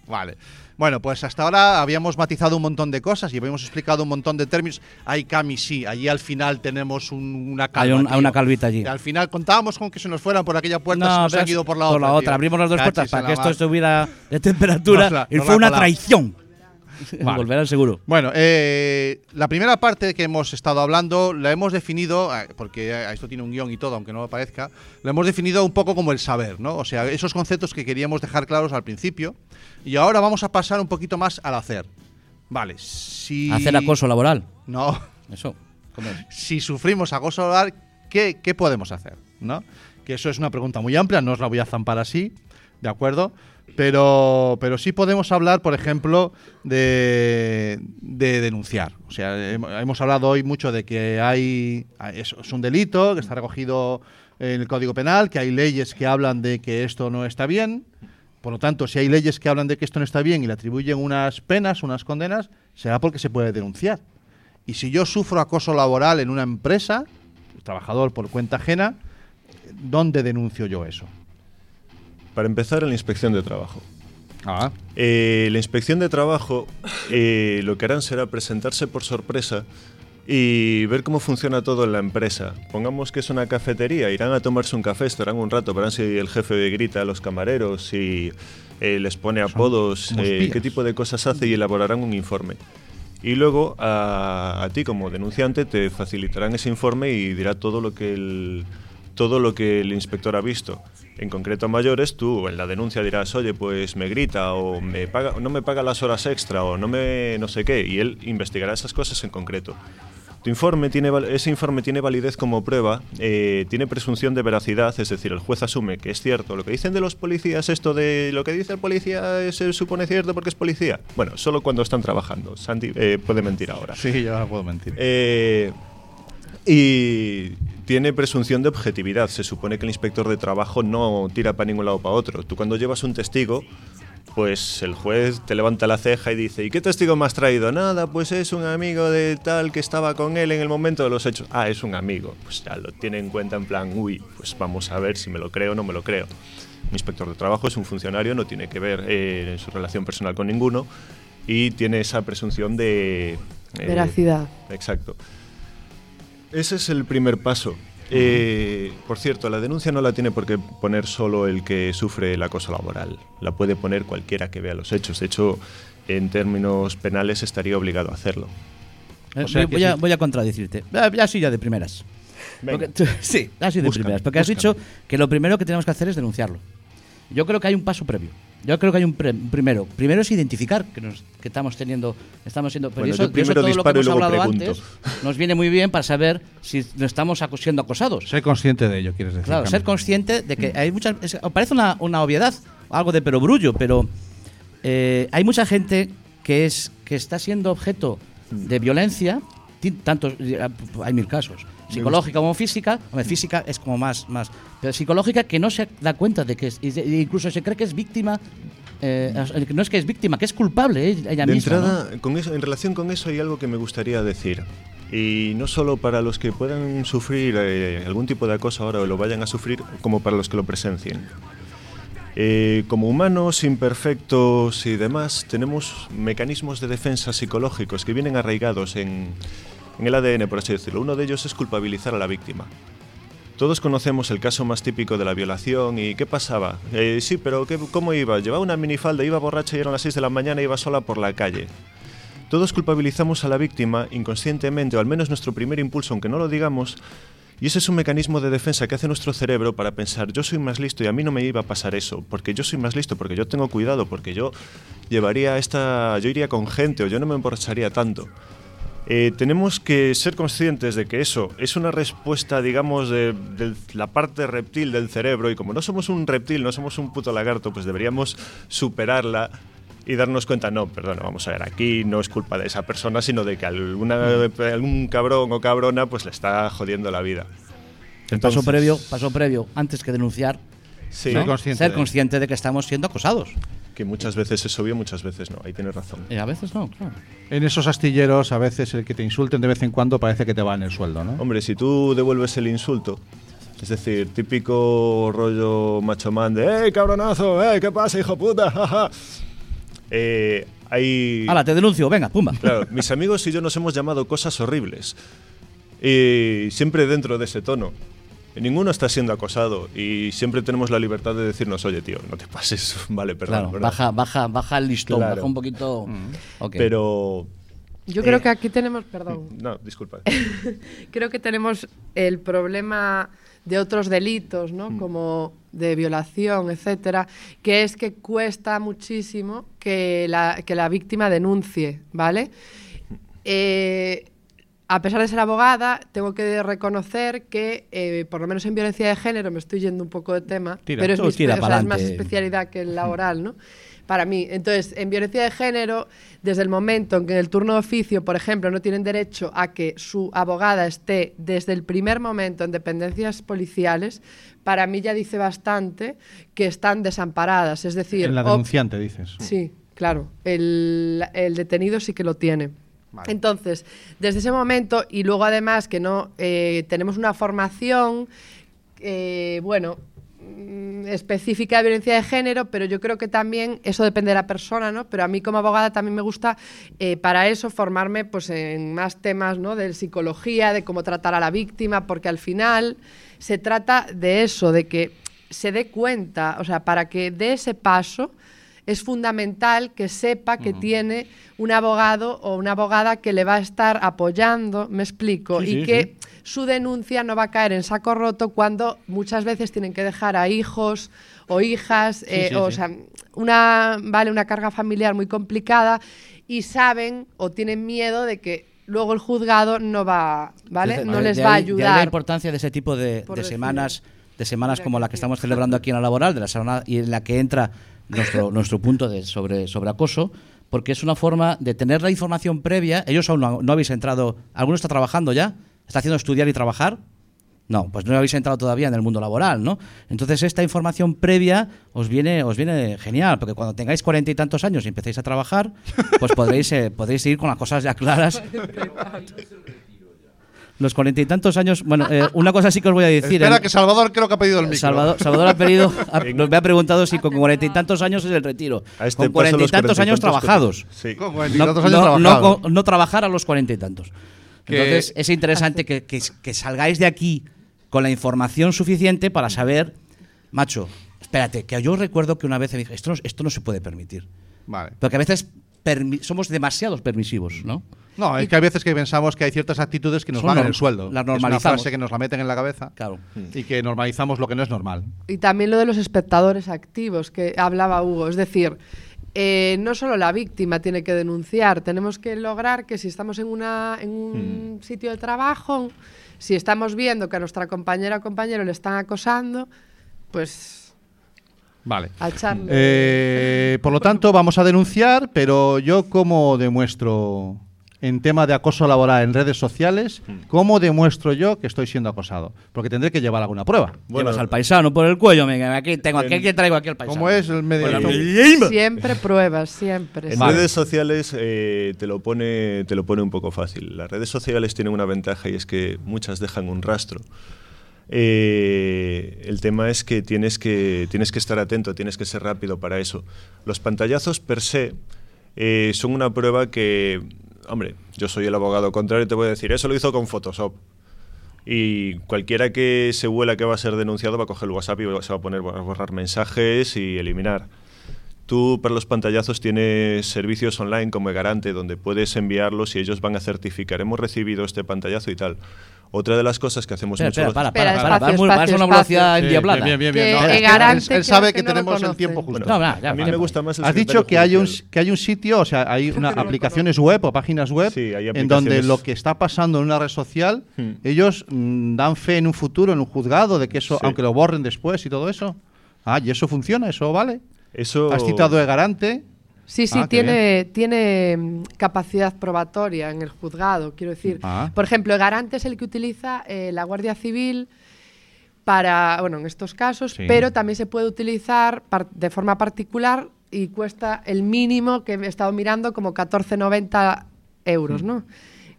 Vale. Bueno, pues hasta ahora habíamos matizado un montón de cosas y habíamos explicado un montón de términos. Ay, Cami, sí, allí al final tenemos un- una calva. Hay un- una calvita allí. Y al final contábamos con que se nos fueran por aquella puerta, se No, nos pero han ido por la por otra. la otra. tío. Abrimos las dos Cachis puertas para que esto mar. estuviera de temperatura Nos la- y nos fue una traición. Vale. Volver al seguro. Bueno, eh, la primera parte que hemos estado hablando la hemos definido, eh, porque esto tiene un guion y todo, aunque no lo parezca, lo hemos definido un poco como el saber, ¿no? O sea, esos conceptos que queríamos dejar claros al principio. Y ahora vamos a pasar un poquito más al hacer. Vale, si... Hacer acoso laboral. No. Eso. ¿cómo es? Si sufrimos acoso laboral, ¿qué, qué podemos hacer? ¿No? Que eso es una pregunta muy amplia, no os la voy a zampar así, ¿de acuerdo? Pero, pero sí podemos hablar, por ejemplo, de, de denunciar. O sea, hem- hemos hablado hoy mucho de que hay es, es un delito que está recogido en el Código Penal, que hay leyes que hablan de que esto no está bien. Por lo tanto, si hay leyes que hablan de que esto no está bien y le atribuyen unas penas, unas condenas, será porque se puede denunciar. Y si yo sufro acoso laboral en una empresa, trabajador por cuenta ajena, ¿dónde denuncio yo eso? Para empezar, en la inspección de trabajo. Ah. Eh, la inspección de trabajo eh, lo que harán será presentarse por sorpresa y ver cómo funciona todo en la empresa. Pongamos que es una cafetería, irán a tomarse un café, estarán un rato, verán si el jefe grita a los camareros, si eh, les pone apodos, eh, qué tipo de cosas hace y elaborarán un informe. Y luego a, a ti como denunciante te facilitarán ese informe y dirá todo lo que el, todo lo que el inspector ha visto. En concreto a mayores, tú en la denuncia dirás, oye, pues me grita o me paga, no me paga las horas extra o no me no sé qué, y él investigará esas cosas en concreto. Tu informe tiene, ese informe tiene validez como prueba, eh, tiene presunción de veracidad, es decir, el juez asume que es cierto. Lo que dicen de los policías, esto de lo que dice el policía se supone cierto porque es policía. Bueno, solo cuando están trabajando. Santi eh, puede mentir ahora. Sí, yo no puedo mentir. Eh, y tiene presunción de objetividad. Se supone que el inspector de trabajo no tira para ningún lado para otro. Tú cuando llevas un testigo, pues el juez te levanta la ceja y dice, ¿y qué testigo me has traído? Nada, pues es un amigo de tal que estaba con él en el momento de los hechos. Ah, es un amigo. Pues ya lo tiene en cuenta en plan, uy, pues vamos a ver si me lo creo o no me lo creo. Un inspector de trabajo es un funcionario, no tiene que ver eh, en su relación personal con ninguno y tiene esa presunción de... eh, Veracidad. Exacto. Ese es el primer paso. Eh, por cierto, la denuncia no la tiene por qué poner solo el que sufre el acoso laboral. La puede poner cualquiera que vea los hechos. De hecho, en términos penales estaría obligado a hacerlo. Eh, O sea voy, a, sí. voy a contradecirte. Ya, ya sí, ya de primeras. Porque tú- sí, así de Búscame, primeras. Porque has dicho que lo primero que tenemos que hacer es denunciarlo. Yo creo que hay un paso previo. Yo creo que hay un, pre- un primero. Primero es identificar que, nos, que estamos teniendo, estamos siendo. Pero Bueno, eso, yo primero eso todo lo que disparo y hemos luego hablado pregunto. antes nos viene muy bien para saber si no estamos siendo acosados. Ser consciente de ello, quieres decir. Claro, ser consciente de que hay muchas. es- parece una, una obviedad, algo de perogrullo, pero eh, hay mucha gente que es que está siendo objeto de violencia, ti- tanto eh, hay mil casos, psicológica como física. Hombre, física es como más, más, pero psicológica que no se da cuenta de que es, e incluso se cree que es víctima. eh, no es que es víctima, que es culpable eh, ella de misma. ¿no? entrada, con eso, en relación con eso hay algo que me gustaría decir. Y no solo para los que puedan sufrir eh, algún tipo de acoso ahora o lo vayan a sufrir, como para los que lo presencien. Eh, como humanos imperfectos y demás, tenemos mecanismos de defensa psicológicos que vienen arraigados en, en el ADN, por así decirlo. Uno de ellos es culpabilizar a la víctima. Todos conocemos el caso más típico de la violación y ¿qué pasaba? Eh, sí, pero ¿qué- ¿cómo iba? Llevaba una minifalda, iba borracha y eran las 6 de la mañana iba sola por la calle. Todos culpabilizamos a la víctima inconscientemente, o al menos nuestro primer impulso, aunque no lo digamos, Y ese es un mecanismo de defensa que hace nuestro cerebro para pensar, yo soy más listo y a mí no me iba a pasar eso, porque yo soy más listo, porque yo tengo cuidado, porque yo llevaría esta, yo iría con gente o yo no me emborracharía tanto. Eh, tenemos que ser conscientes de que eso es una respuesta, digamos, de, de la parte reptil del cerebro y como no somos un reptil, no somos un puto lagarto, pues deberíamos superarla y darnos cuenta, no, perdón, vamos a ver, aquí no es culpa de esa persona, sino de que alguna, algún cabrón o cabrona pues le está jodiendo la vida. El paso previo, paso previo, antes que denunciar, Sí. ¿no? Ser consciente ser de- consciente de que estamos siendo acosados. Que muchas veces es obvio, muchas veces no, ahí tienes razón. Y a veces no, claro. En esos astilleros, a veces el que te insulten de vez en cuando parece que te va en el sueldo, ¿no? Hombre, si tú devuelves el insulto, es decir, típico rollo macho man de ¡Ey, cabronazo! ¡Ey, qué pasa, hijo puta! ja, ja". Eh, hay... Hala, te denuncio, venga, pumba. Claro, mis amigos y yo nos hemos llamado cosas horribles. Y siempre dentro de ese tono. Ninguno está siendo acosado y siempre tenemos la libertad de decirnos, oye, tío, no te pases, vale, perdón. Claro, ¿verdad? baja, baja, baja el listón, Claro. baja un poquito. Ok. Pero... Yo creo eh, que aquí tenemos, perdón, No, disculpa. creo que tenemos el problema de otros delitos, ¿no? Mm. Como de violación, etcétera, que es que cuesta muchísimo que la, que la víctima denuncie, ¿vale? Eh, a pesar de ser abogada, tengo que reconocer que, eh, por lo menos en violencia de género, me estoy yendo un poco de tema, Tira, pero es, mi o sea, es más especialidad que el laboral, ¿no? Para mí. Entonces, en violencia de género, desde el momento en que en el turno de oficio, por ejemplo, no tienen derecho a que su abogada esté desde el primer momento en dependencias policiales, para mí ya dice bastante que están desamparadas. Es decir, En la denunciante, dices. Sí, claro. El, el detenido sí que lo tiene. Entonces, desde ese momento, y luego además que no eh, tenemos una formación, eh, bueno, mm, específica de violencia de género, pero yo creo que también eso depende de la persona, ¿no? Pero a mí como abogada también me gusta eh, para eso formarme pues en más temas, ¿no? De psicología, de cómo tratar a la víctima, porque al final se trata de eso, de que se dé cuenta, o sea, para que dé ese paso es fundamental que sepa que tiene un abogado o una abogada que le va a estar apoyando, me explico, Sí, y sí, que sí. su denuncia no va a caer en saco roto cuando muchas veces tienen que dejar a hijos o hijas, eh, o, sea, una, vale, una carga familiar muy complicada y saben o tienen miedo de que luego el juzgado no va, ¿vale? Entonces, no les va a ahí- de la ayudar. importancia de ese tipo de, semanas, de semanas como la que estamos celebrando aquí en la laboral, de la semana y en la que entra nuestro, nuestro punto sobre, sobre acoso, porque es una forma de tener la información previa. Ellos aún no, no habéis entrado. ¿Alguno está trabajando ya? ¿Está haciendo estudiar y trabajar? No, pues no habéis entrado todavía en el mundo laboral, ¿no? Entonces esta información previa os viene, os viene genial, porque cuando tengáis cuarenta y tantos años y empecéis a trabajar, pues podréis, eh, podréis ir con las cosas ya claras. Los cuarenta y tantos años, bueno, eh, una cosa sí que os voy a decir. Espera, que Salvador creo que ha pedido el micro. Salvador, Salvador ha pedido, ha- nos me ha preguntado si con cuarenta y tantos años es el retiro. Este con cuarenta y tantos años trabajados. que- sí. Con cuarenta y No, tantos años no- trabajados. no trabajar a los cuarenta y tantos. Que- Entonces es interesante que, que- que salgáis de aquí con la información suficiente para saber, macho, espérate, que yo recuerdo que una vez me dije, esto no, esto no se puede permitir. Vale. Porque a veces somos demasiados permisivos, ¿no? No, es que hay veces que pensamos que hay ciertas actitudes que nos van en el sueldo. las Es una normalizamos. frase que nos la meten en la cabeza Claro. y que normalizamos lo que no es normal. Y también lo de los espectadores activos que hablaba Hugo. Es decir, eh, no solo la víctima tiene que denunciar, tenemos que lograr que si estamos en, una, en un sitio de trabajo, si estamos viendo que a nuestra compañera o compañero le están acosando, pues Vale. a echarle. Eh, por lo tanto, vamos a denunciar, pero yo cómo demuestro en tema de acoso laboral en redes sociales, cómo demuestro yo que estoy siendo acosado, porque tendré que llevar alguna prueba. Llevas al paisano por el cuello, venga, aquí tengo aquí, aquí traigo aquí al paisano. ¿Cómo es el medio? Siempre pruebas, siempre. En redes sociales eh, te, lo pone, te lo pone un poco fácil. Las redes sociales tienen una ventaja y es que muchas dejan un rastro. Eh, el tema es que tienes, que tienes que estar atento, tienes que ser rápido para eso. Los pantallazos per se eh, son una prueba que, hombre, yo soy el abogado contrario y te voy a decir, eso lo hizo con Photoshop. Y cualquiera que se huela que va a ser denunciado va a coger el WhatsApp y se va a poner a borrar mensajes y eliminar. Tú para los pantallazos tienes servicios online como Garante donde puedes enviarlos y ellos van a certificar hemos recibido este pantallazo y tal. Otra de las cosas que hacemos mucho espera, para, para, para, espacio, vas muy- vas a espacio, una velocidad endiablada. Bien, bien, bien. Él, sabe que, que no lo tenemos el tiempo justo. No, ya, ya, a mí vale. me gusta más el Has dicho que hay, un, que hay un sitio, o sea, hay una aplicaciones web o páginas web Sí, hay en donde lo que está pasando en una red social, Hmm. ellos mm, dan fe en un futuro, en un juzgado, de que eso, Sí. aunque lo borren después y todo eso. Ah, y eso funciona, eso vale. Eso Has citado Egarante. Sí, sí, Ah, tiene, tiene mm, capacidad probatoria en el juzgado. Quiero decir, Ah. por ejemplo, el garante es el que utiliza eh, la Guardia Civil para, bueno, en estos casos, Sí. pero también se puede utilizar de forma particular y cuesta el mínimo que he estado mirando como 14,90 euros, ¿no?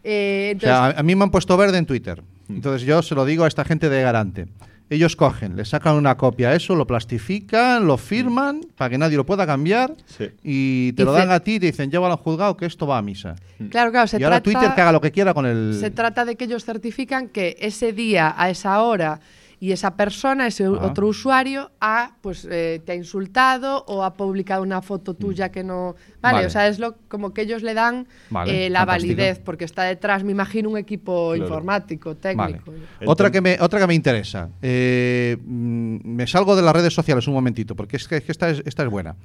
Eh, O sea, entonces, a, mí me han puesto verde en Twitter. Entonces yo se lo digo a esta gente de Garante. Ellos cogen, le sacan una copia a eso, lo plastifican, lo firman para que nadie lo pueda cambiar Sí. y te Y lo dan a ti y te dicen, llévalo al juzgado que esto va a misa. claro, claro, se y ahora trata... Twitter que haga lo que quiera con el... Se trata de que ellos certifican que ese día, a esa hora, y esa persona, ese Ah. otro usuario, ha, pues, eh, te ha insultado o ha publicado una foto tuya que no... Vale, Mm. Vale. o sea, es lo, como que ellos le dan Vale, eh, la fantástico. validez, porque está detrás, me imagino, un equipo Claro. informático, técnico. Otra que, me, otra que me interesa. Eh, mm, me salgo de las redes sociales un momentito, porque es que, es que esta, es, esta es buena.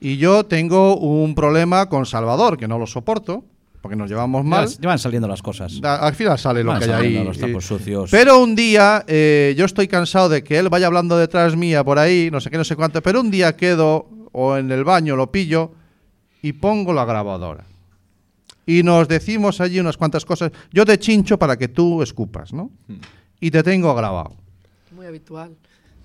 Y yo tengo un problema con Salvador, que no lo soporto, porque nos llevamos mal. Ya, ya van saliendo las cosas. Al final sale lo Van que hay ahí. los eh, sucios. Pero un día, eh, yo estoy cansado de que él vaya hablando detrás mía por ahí, no sé qué, no sé cuánto, pero un día quedo, o en el baño lo pillo, y pongo la grabadora. Y nos decimos allí unas cuantas cosas. Yo te chincho para que tú escupas, ¿no? Y te tengo grabado. Muy habitual.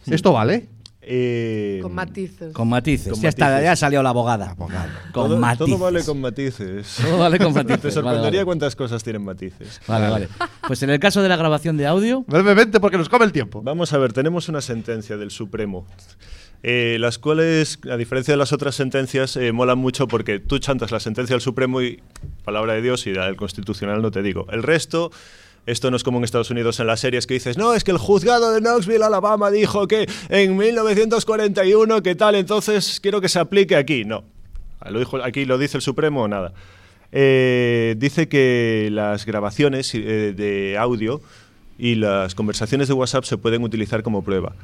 ¿Esto vale? Eh, Con matices. Con matices. Con ya, Está, matices. ya ha salido la abogada. Con todo, matices. todo vale con matices. Todo vale con Te matices, sorprendería vale, vale. cuántas cosas tienen matices. Vale, vale. Pues en el caso de la grabación de audio, Brevemente, porque nos come el tiempo. Vamos a ver, tenemos una sentencia del Supremo. eh, las cuales, a diferencia de las otras sentencias, eh, molan mucho porque tú chantas la sentencia del Supremo y palabra de Dios y la del Constitucional no te digo. El resto, esto no es como en Estados Unidos en las series que dices, no, es que el juzgado de Knoxville, Alabama, dijo que en 1941, que tal, entonces quiero que se aplique aquí. No, aquí lo dice el Supremo, nada. Eh, dice que las grabaciones eh, de audio y las conversaciones de WhatsApp se pueden utilizar como prueba,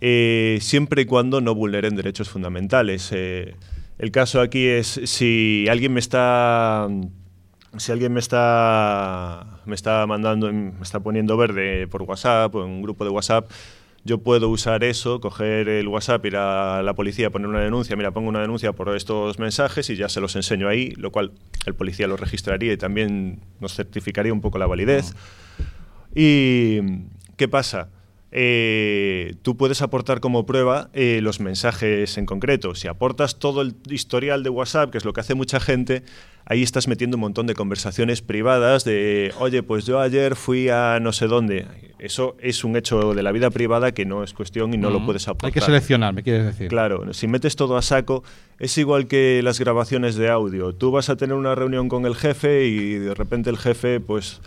eh, siempre y cuando no vulneren derechos fundamentales. El caso aquí es si alguien me está si alguien me está me está mandando me está poniendo verde por WhatsApp o en un grupo de WhatsApp yo puedo usar eso, coger el WhatsApp, ir a la policía, poner una denuncia, mira, pongo una denuncia por estos mensajes y ya se los enseño ahí, lo cual el policía lo registraría y también nos certificaría un poco la validez. ¿Y qué pasa? Eh, tú puedes aportar como prueba eh, los mensajes en concreto. Si aportas todo el historial de WhatsApp, que es lo que hace mucha gente, ahí estás metiendo un montón de conversaciones privadas de, oye, pues yo ayer fui a no sé dónde. Eso es un hecho de la vida privada que no es cuestión y no lo Mm. puedes aportar. Hay que seleccionar, me quieres decir. Claro, si metes todo a saco, es igual que las grabaciones de audio. Tú vas a tener una reunión con el jefe y de repente el jefe, pues,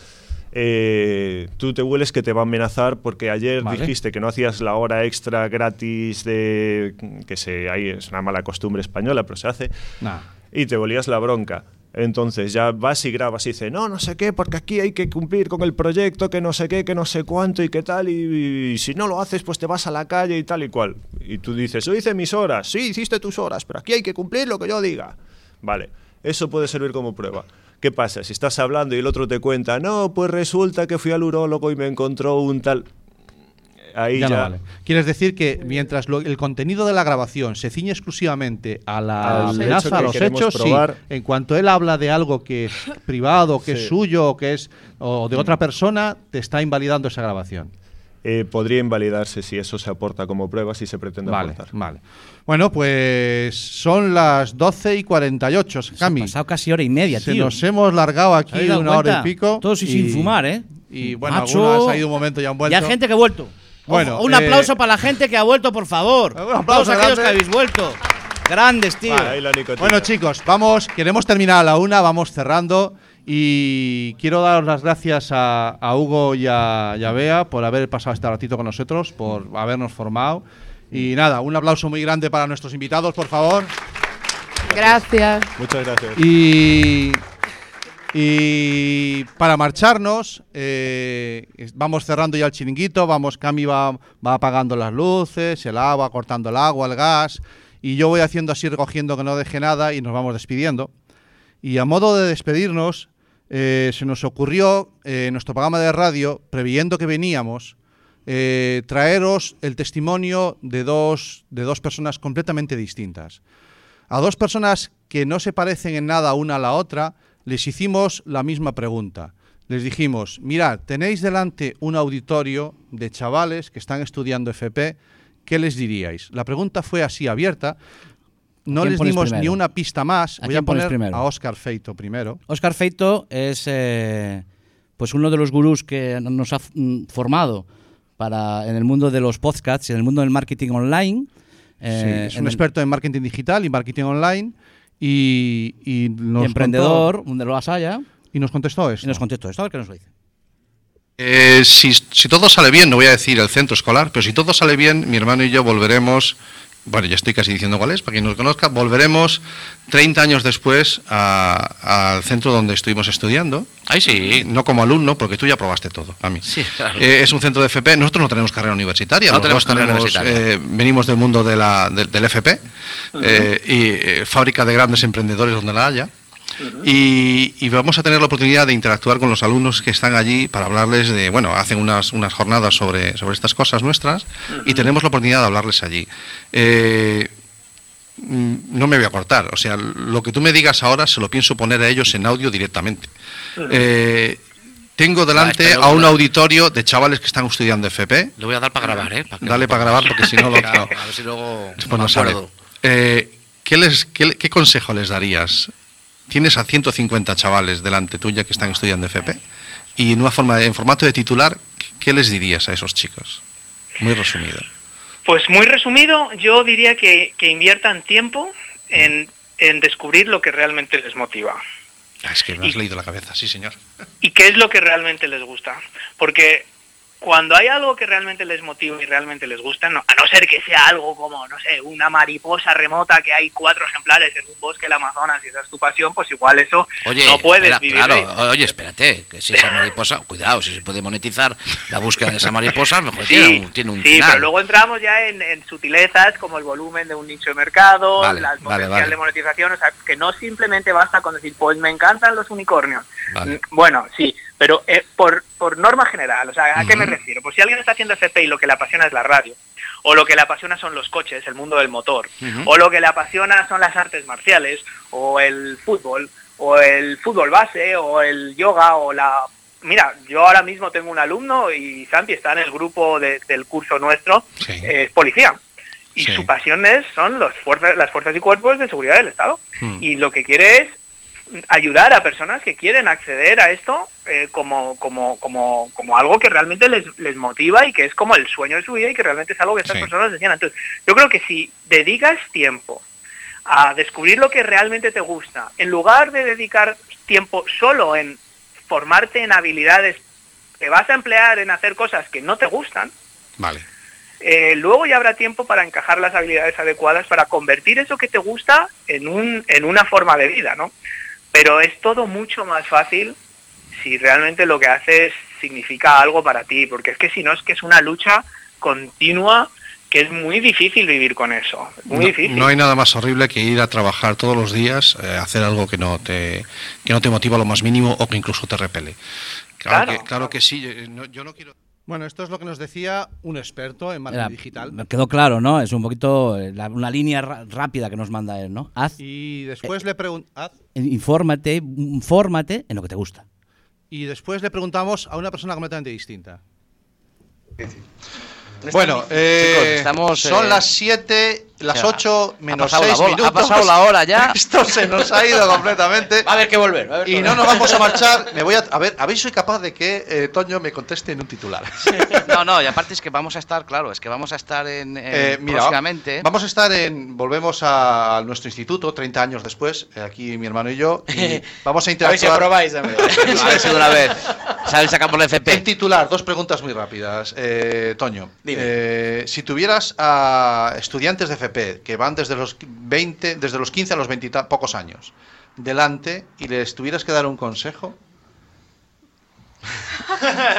eh, tú te hueles que te va a amenazar porque ayer Vale. dijiste que no hacías la hora extra gratis de que se ahí es una mala costumbre española, pero se hace Nah. y te volías la bronca. Entonces ya vas y grabas y dices, no, no sé qué, porque aquí hay que cumplir con el proyecto, que no sé qué, que no sé cuánto y qué tal, y, y si no lo haces, pues te vas a la calle y tal y cual. Y tú dices, yo hice mis horas, sí, hiciste tus horas, pero aquí hay que cumplir lo que yo diga. Vale, eso puede servir como prueba. ¿Qué pasa? Si estás hablando y el otro te cuenta, no, pues resulta que fui al urólogo y me encontró un tal... Ahí ya ya, no vale. Quieres decir que mientras lo- el contenido de la grabación se ciñe exclusivamente a la Al amenaza, hecho a los hechos, sí. En cuanto él habla de algo que es privado, que es suyo, o que es o de otra persona, te está invalidando esa grabación. Eh, podría invalidarse si eso se aporta como prueba, si se pretende Vale, aportar. vale. Bueno, pues son las 12 y 48, ha Cami. pasado casi hora y media, Se tío. nos hemos largado ¿Te aquí una hora cuenta? y pico. Todos y sin fumar, ¿eh? Y bueno, Macho. algunas ha ido un momento y han vuelto. Y hay gente que ha vuelto. Bueno, Ojo, un eh, aplauso para la gente que ha vuelto, por favor. Un aplauso Todos aquellos que habéis vuelto. Grandes, tío. Vale, ahí. Bueno, chicos, vamos, queremos terminar a la una, vamos cerrando. Y quiero dar las gracias a, a Hugo y a, y a Bea por haber pasado este ratito con nosotros, por habernos formado. Y nada, un aplauso muy grande para nuestros invitados, por favor. Gracias. Muchas gracias. Y Y para marcharnos, eh, vamos cerrando ya el chiringuito, vamos, Cami va, va apagando las luces, el agua, cortando el agua, el gas, y yo voy haciendo así, recogiendo que no deje nada y nos vamos despidiendo. Y a modo de despedirnos, eh, se nos ocurrió eh, en nuestro programa de radio, previendo que veníamos, eh, traeros el testimonio de dos, de dos personas completamente distintas. A dos personas que no se parecen en nada una a la otra, les hicimos la misma pregunta. Les dijimos, mirad, tenéis delante un auditorio de chavales que están estudiando FP, ¿qué les diríais? La pregunta fue así abierta, no les dimos ni una pista más. ¿A Voy a poner primero? a Oscar Feito primero. Oscar Feito es eh, pues uno de los gurús que nos ha mm, formado para en el mundo de los podcasts y en el mundo del marketing online. Sí, Eh, es un el- experto en marketing digital y marketing online y, y nos y emprendedor, contó- donde lo haya. y nos contestó esto. Y nos contestó esto, a ver qué nos lo dice. Eh, si, si todo sale bien, no voy a decir el centro escolar, pero si todo sale bien, mi hermano y yo volveremos, bueno, ya estoy casi diciendo cuál es, para quien nos conozca, volveremos 30 años después a- al centro donde estuvimos estudiando. Ay, sí. No como alumno, porque tú ya probaste todo, a mí. Sí, claro. Eh, es un centro de FP. Nosotros no tenemos carrera universitaria. No tenemos tenemos, universitaria. eh, venimos del mundo de la- de- del FP eh, y fábrica de grandes emprendedores donde la haya. Y, y vamos a tener la oportunidad de interactuar con los alumnos que están allí para hablarles de, bueno, hacen unas, unas jornadas sobre, sobre estas cosas nuestras y tenemos la oportunidad de hablarles allí. Eh, mm, no me voy a cortar, o sea, lo que tú me digas ahora se lo pienso poner a ellos en audio directamente. Eh, tengo delante a un auditorio de chavales que están estudiando FP. Le voy a dar para grabar, ¿eh? Para que- Dale para grabar porque si no lo. A ver si luego. Pues no sale. acuerdo. Eh, ¿qué, les, qué, le- qué consejo les darías? Tienes a 150 chavales delante tuya que están estudiando FP y en, una forma, en formato de titular, ¿qué les dirías a esos chicos? Muy resumido. Pues muy resumido, yo diría que, que inviertan tiempo en, en descubrir lo que realmente les motiva Ah, es que me has leído la cabeza, sí señor. y qué es lo que realmente les gusta. Porque cuando hay algo que realmente les motiva y realmente les gusta, no- a no ser que sea algo como, no sé, una mariposa remota que hay cuatro ejemplares en un bosque del Amazonas y esa es tu pasión, pues igual eso Oye, no puedes espera, vivir. claro, oye, espérate, que si esa mariposa, cuidado, si se puede monetizar la búsqueda de esa mariposa, mejor Sí, tiene un, tiene un sí, final. pero luego entramos ya en, en sutilezas como el volumen de un nicho de mercado, Vale, la potencial vale. de monetización, o sea, que no simplemente basta con decir, pues me encantan los unicornios. Mm, Bueno, sí, pero eh, por, por norma general, o sea, ¿a qué me refiero? Pues si alguien está haciendo FP y lo que le apasiona es la radio, o lo que le apasiona son los coches, el mundo del motor, o lo que le apasiona son las artes marciales, o el fútbol, o el fútbol base, o el yoga, o la... Mira, yo ahora mismo tengo un alumno y Santi está en el grupo de- del curso nuestro, Sí. es policía. Y Sí. su pasión es, son los fuerzas, las fuerzas y cuerpos de seguridad del Estado. Hmm. Y lo que quiere es ayudar a personas que quieren acceder a esto eh, como, como, como, como algo que realmente les, les motiva y que es como el sueño de su vida y que realmente es algo que estas Sí. personas desean. Entonces, yo creo que si dedicas tiempo a descubrir lo que realmente te gusta, en lugar de dedicar tiempo solo en formarte en habilidades que vas a emplear en hacer cosas que no te gustan, Vale. eh, luego ya habrá tiempo para encajar las habilidades adecuadas para convertir eso que te gusta en, un, en una forma de vida, ¿no? Pero es todo mucho más fácil si realmente lo que haces significa algo para ti, porque es que si no es que es una lucha continua que es muy difícil vivir con eso, muy no, difícil. no hay nada más horrible que ir a trabajar todos los días, eh, hacer algo que no te que no te motiva lo más mínimo o que incluso te repele. Claro, Claro. que, claro que sí. eh, no- yo no quiero. Bueno, esto es lo que nos decía un experto en marketing Era- digital. me quedó claro, ¿no? Es un poquito eh, la- una línea rápida que nos manda él, ¿no? Haz, Y después le pregun- haz- infórmate, infórmate en lo que te gusta. y después le preguntamos a una persona completamente distinta. Bueno, eh, Chicos, estamos, son eh, las 7, las o sea, 8 ha menos pasado la 6 bola- ha minutos. pasado la hora ya. Esto se nos ha ido completamente. Va a haber que volver. va a haber que Y no nos vamos a marchar. Me voy a, a ver, a ver si soy capaz de que eh, Toño me conteste en un titular. No, no, y aparte es que vamos a estar, claro, es que vamos a estar en, en- Eh, mira. Vamos a estar en. Volvemos a, nuestro instituto 30 años después, eh, aquí mi hermano y yo. y vamos a A ver interactuar. si aprobáis. A ver si de una vez. ¿Sabes? Sacamos la FP. En titular, dos preguntas muy rápidas. Eh, Toño, Dime. si tuvieras a estudiantes de FP FP, que van desde los 20, desde los 15 a los 20 y pocos años, delante y les tuvieras que dar un consejo,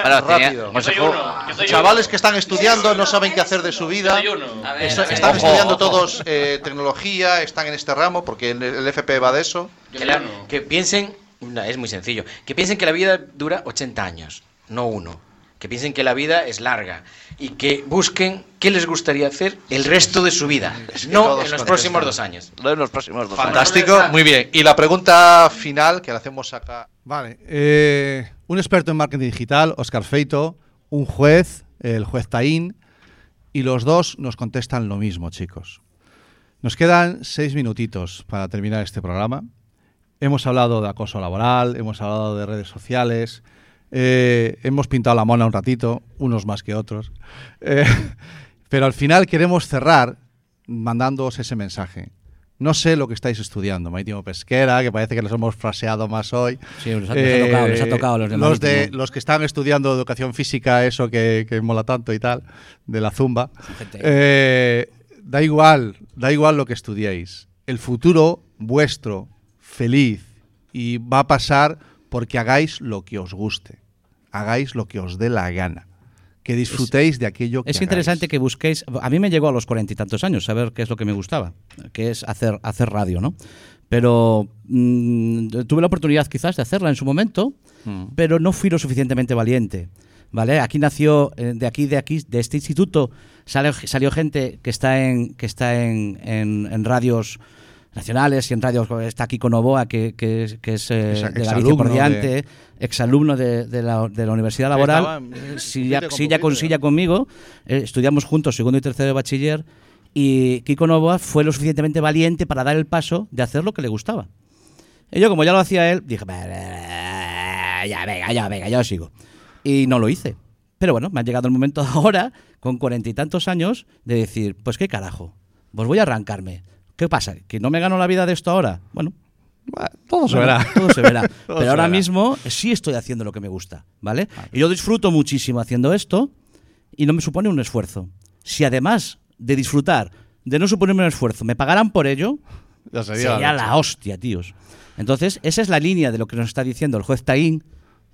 Bueno, tenía- rápido. yo soy Consejo- uno, yo soy Chavales uno. que están estudiando, no saben qué hacer de su vida. Ver, están Ojo, estudiando ojo. todos eh, tecnología, están en este ramo, porque el, el FP va de eso. Que, la- que piensen, no, es muy sencillo, que piensen que la vida dura 80 años, no uno. Que piensen que la vida es larga y que busquen qué les gustaría hacer el resto de su vida, no en los próximos dos años. No en los próximos dos Fantástico, muy bien. Y la pregunta final que le hacemos acá. Vale. eh, un experto en marketing digital, Oscar Feito, un juez, el juez Taín, y los dos nos contestan lo mismo, chicos. Nos quedan seis minutitos para terminar este programa. Hemos hablado de acoso laboral, hemos hablado de redes sociales, eh, hemos pintado la mona un ratito, unos más que otros. Eh, pero al final queremos cerrar mandándoos ese mensaje. No sé lo que estáis estudiando, Marítimo Pesquera, que parece que los hemos fraseado más hoy. Sí, les ha- tocado, les ha tocado a los de los, de, Marítimo. los que están estudiando educación física, eso que, que mola tanto y tal, de la zumba. Eh, da igual, da igual lo que estudiéis. El futuro vuestro, feliz, y va a pasar porque hagáis lo que os guste. Hagáis lo que os dé la gana. Que disfrutéis de aquello que Es hagáis. interesante que busquéis. A mí me llegó a los cuarenta y tantos años saber qué es lo que me gustaba, que es hacer, hacer radio, ¿no? Pero mm, tuve la oportunidad quizás de hacerla en su momento, Mm. pero no fui lo suficientemente valiente. ¿Vale? Aquí nació, eh, de aquí, de aquí, de este instituto, salió, salió gente que está en, que está en, en, en radios nacionales y en radios, está Kiko Novoa, que, que es, que es eh, de Galicia exalumno por diante, de- exalumno de, de la, de la Universidad Laboral, estaba silla, con silla con silla conmigo, eh, estudiamos juntos segundo y tercero de bachiller, y Kiko Novoa fue lo suficientemente valiente para dar el paso de hacer lo que le gustaba. Y yo, como ya lo hacía él, dije, "Bah, ya, venga, ya, venga, ya sigo. Y no lo hice. Pero bueno, me ha llegado el momento ahora, con cuarenta y tantos años, de decir, pues qué carajo, pues voy a arrancarme. ¿Qué pasa? ¿Que no me gano la vida de esto ahora? Bueno, todo se verá. Todo se verá. Todo Pero se ahora verá. mismo sí estoy haciendo lo que me gusta, ¿vale? Y yo disfruto muchísimo haciendo esto y no me supone un esfuerzo. Si además de disfrutar, de no suponerme un esfuerzo, me pagaran por ello, Ya sería sería, la hostia, tíos. Entonces, esa es la línea de lo que nos está diciendo el juez Taín,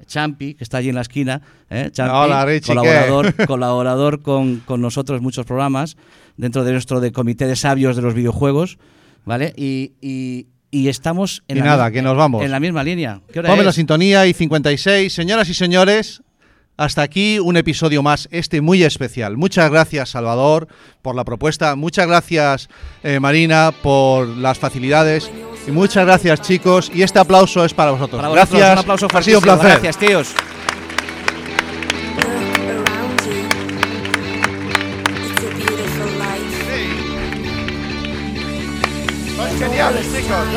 Champi, que está allí en la esquina, ¿eh? Champi, Hola, Richie, colaborador, colaborador con, con nosotros en muchos programas, dentro de nuestro de comité de sabios de los videojuegos, ¿vale? Y, y- y estamos en Y la nada, que nos vamos. En la misma línea. ¿Qué hora Ponme la sintonía y 56. Señoras y señores, hasta aquí un episodio más, este muy especial. Muchas gracias, Salvador, por la propuesta. Muchas gracias, eh, Marina, por las facilidades. Y muchas gracias, chicos. Y este aplauso es para vosotros. Para vosotros, gracias. un aplauso ha sido un placer. Gracias, tíos.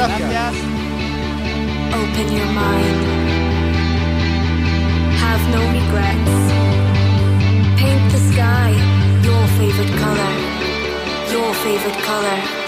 Chicos. Gracias. Open your mind. Have no regrets. Paint the sky your favorite color. Your favorite color.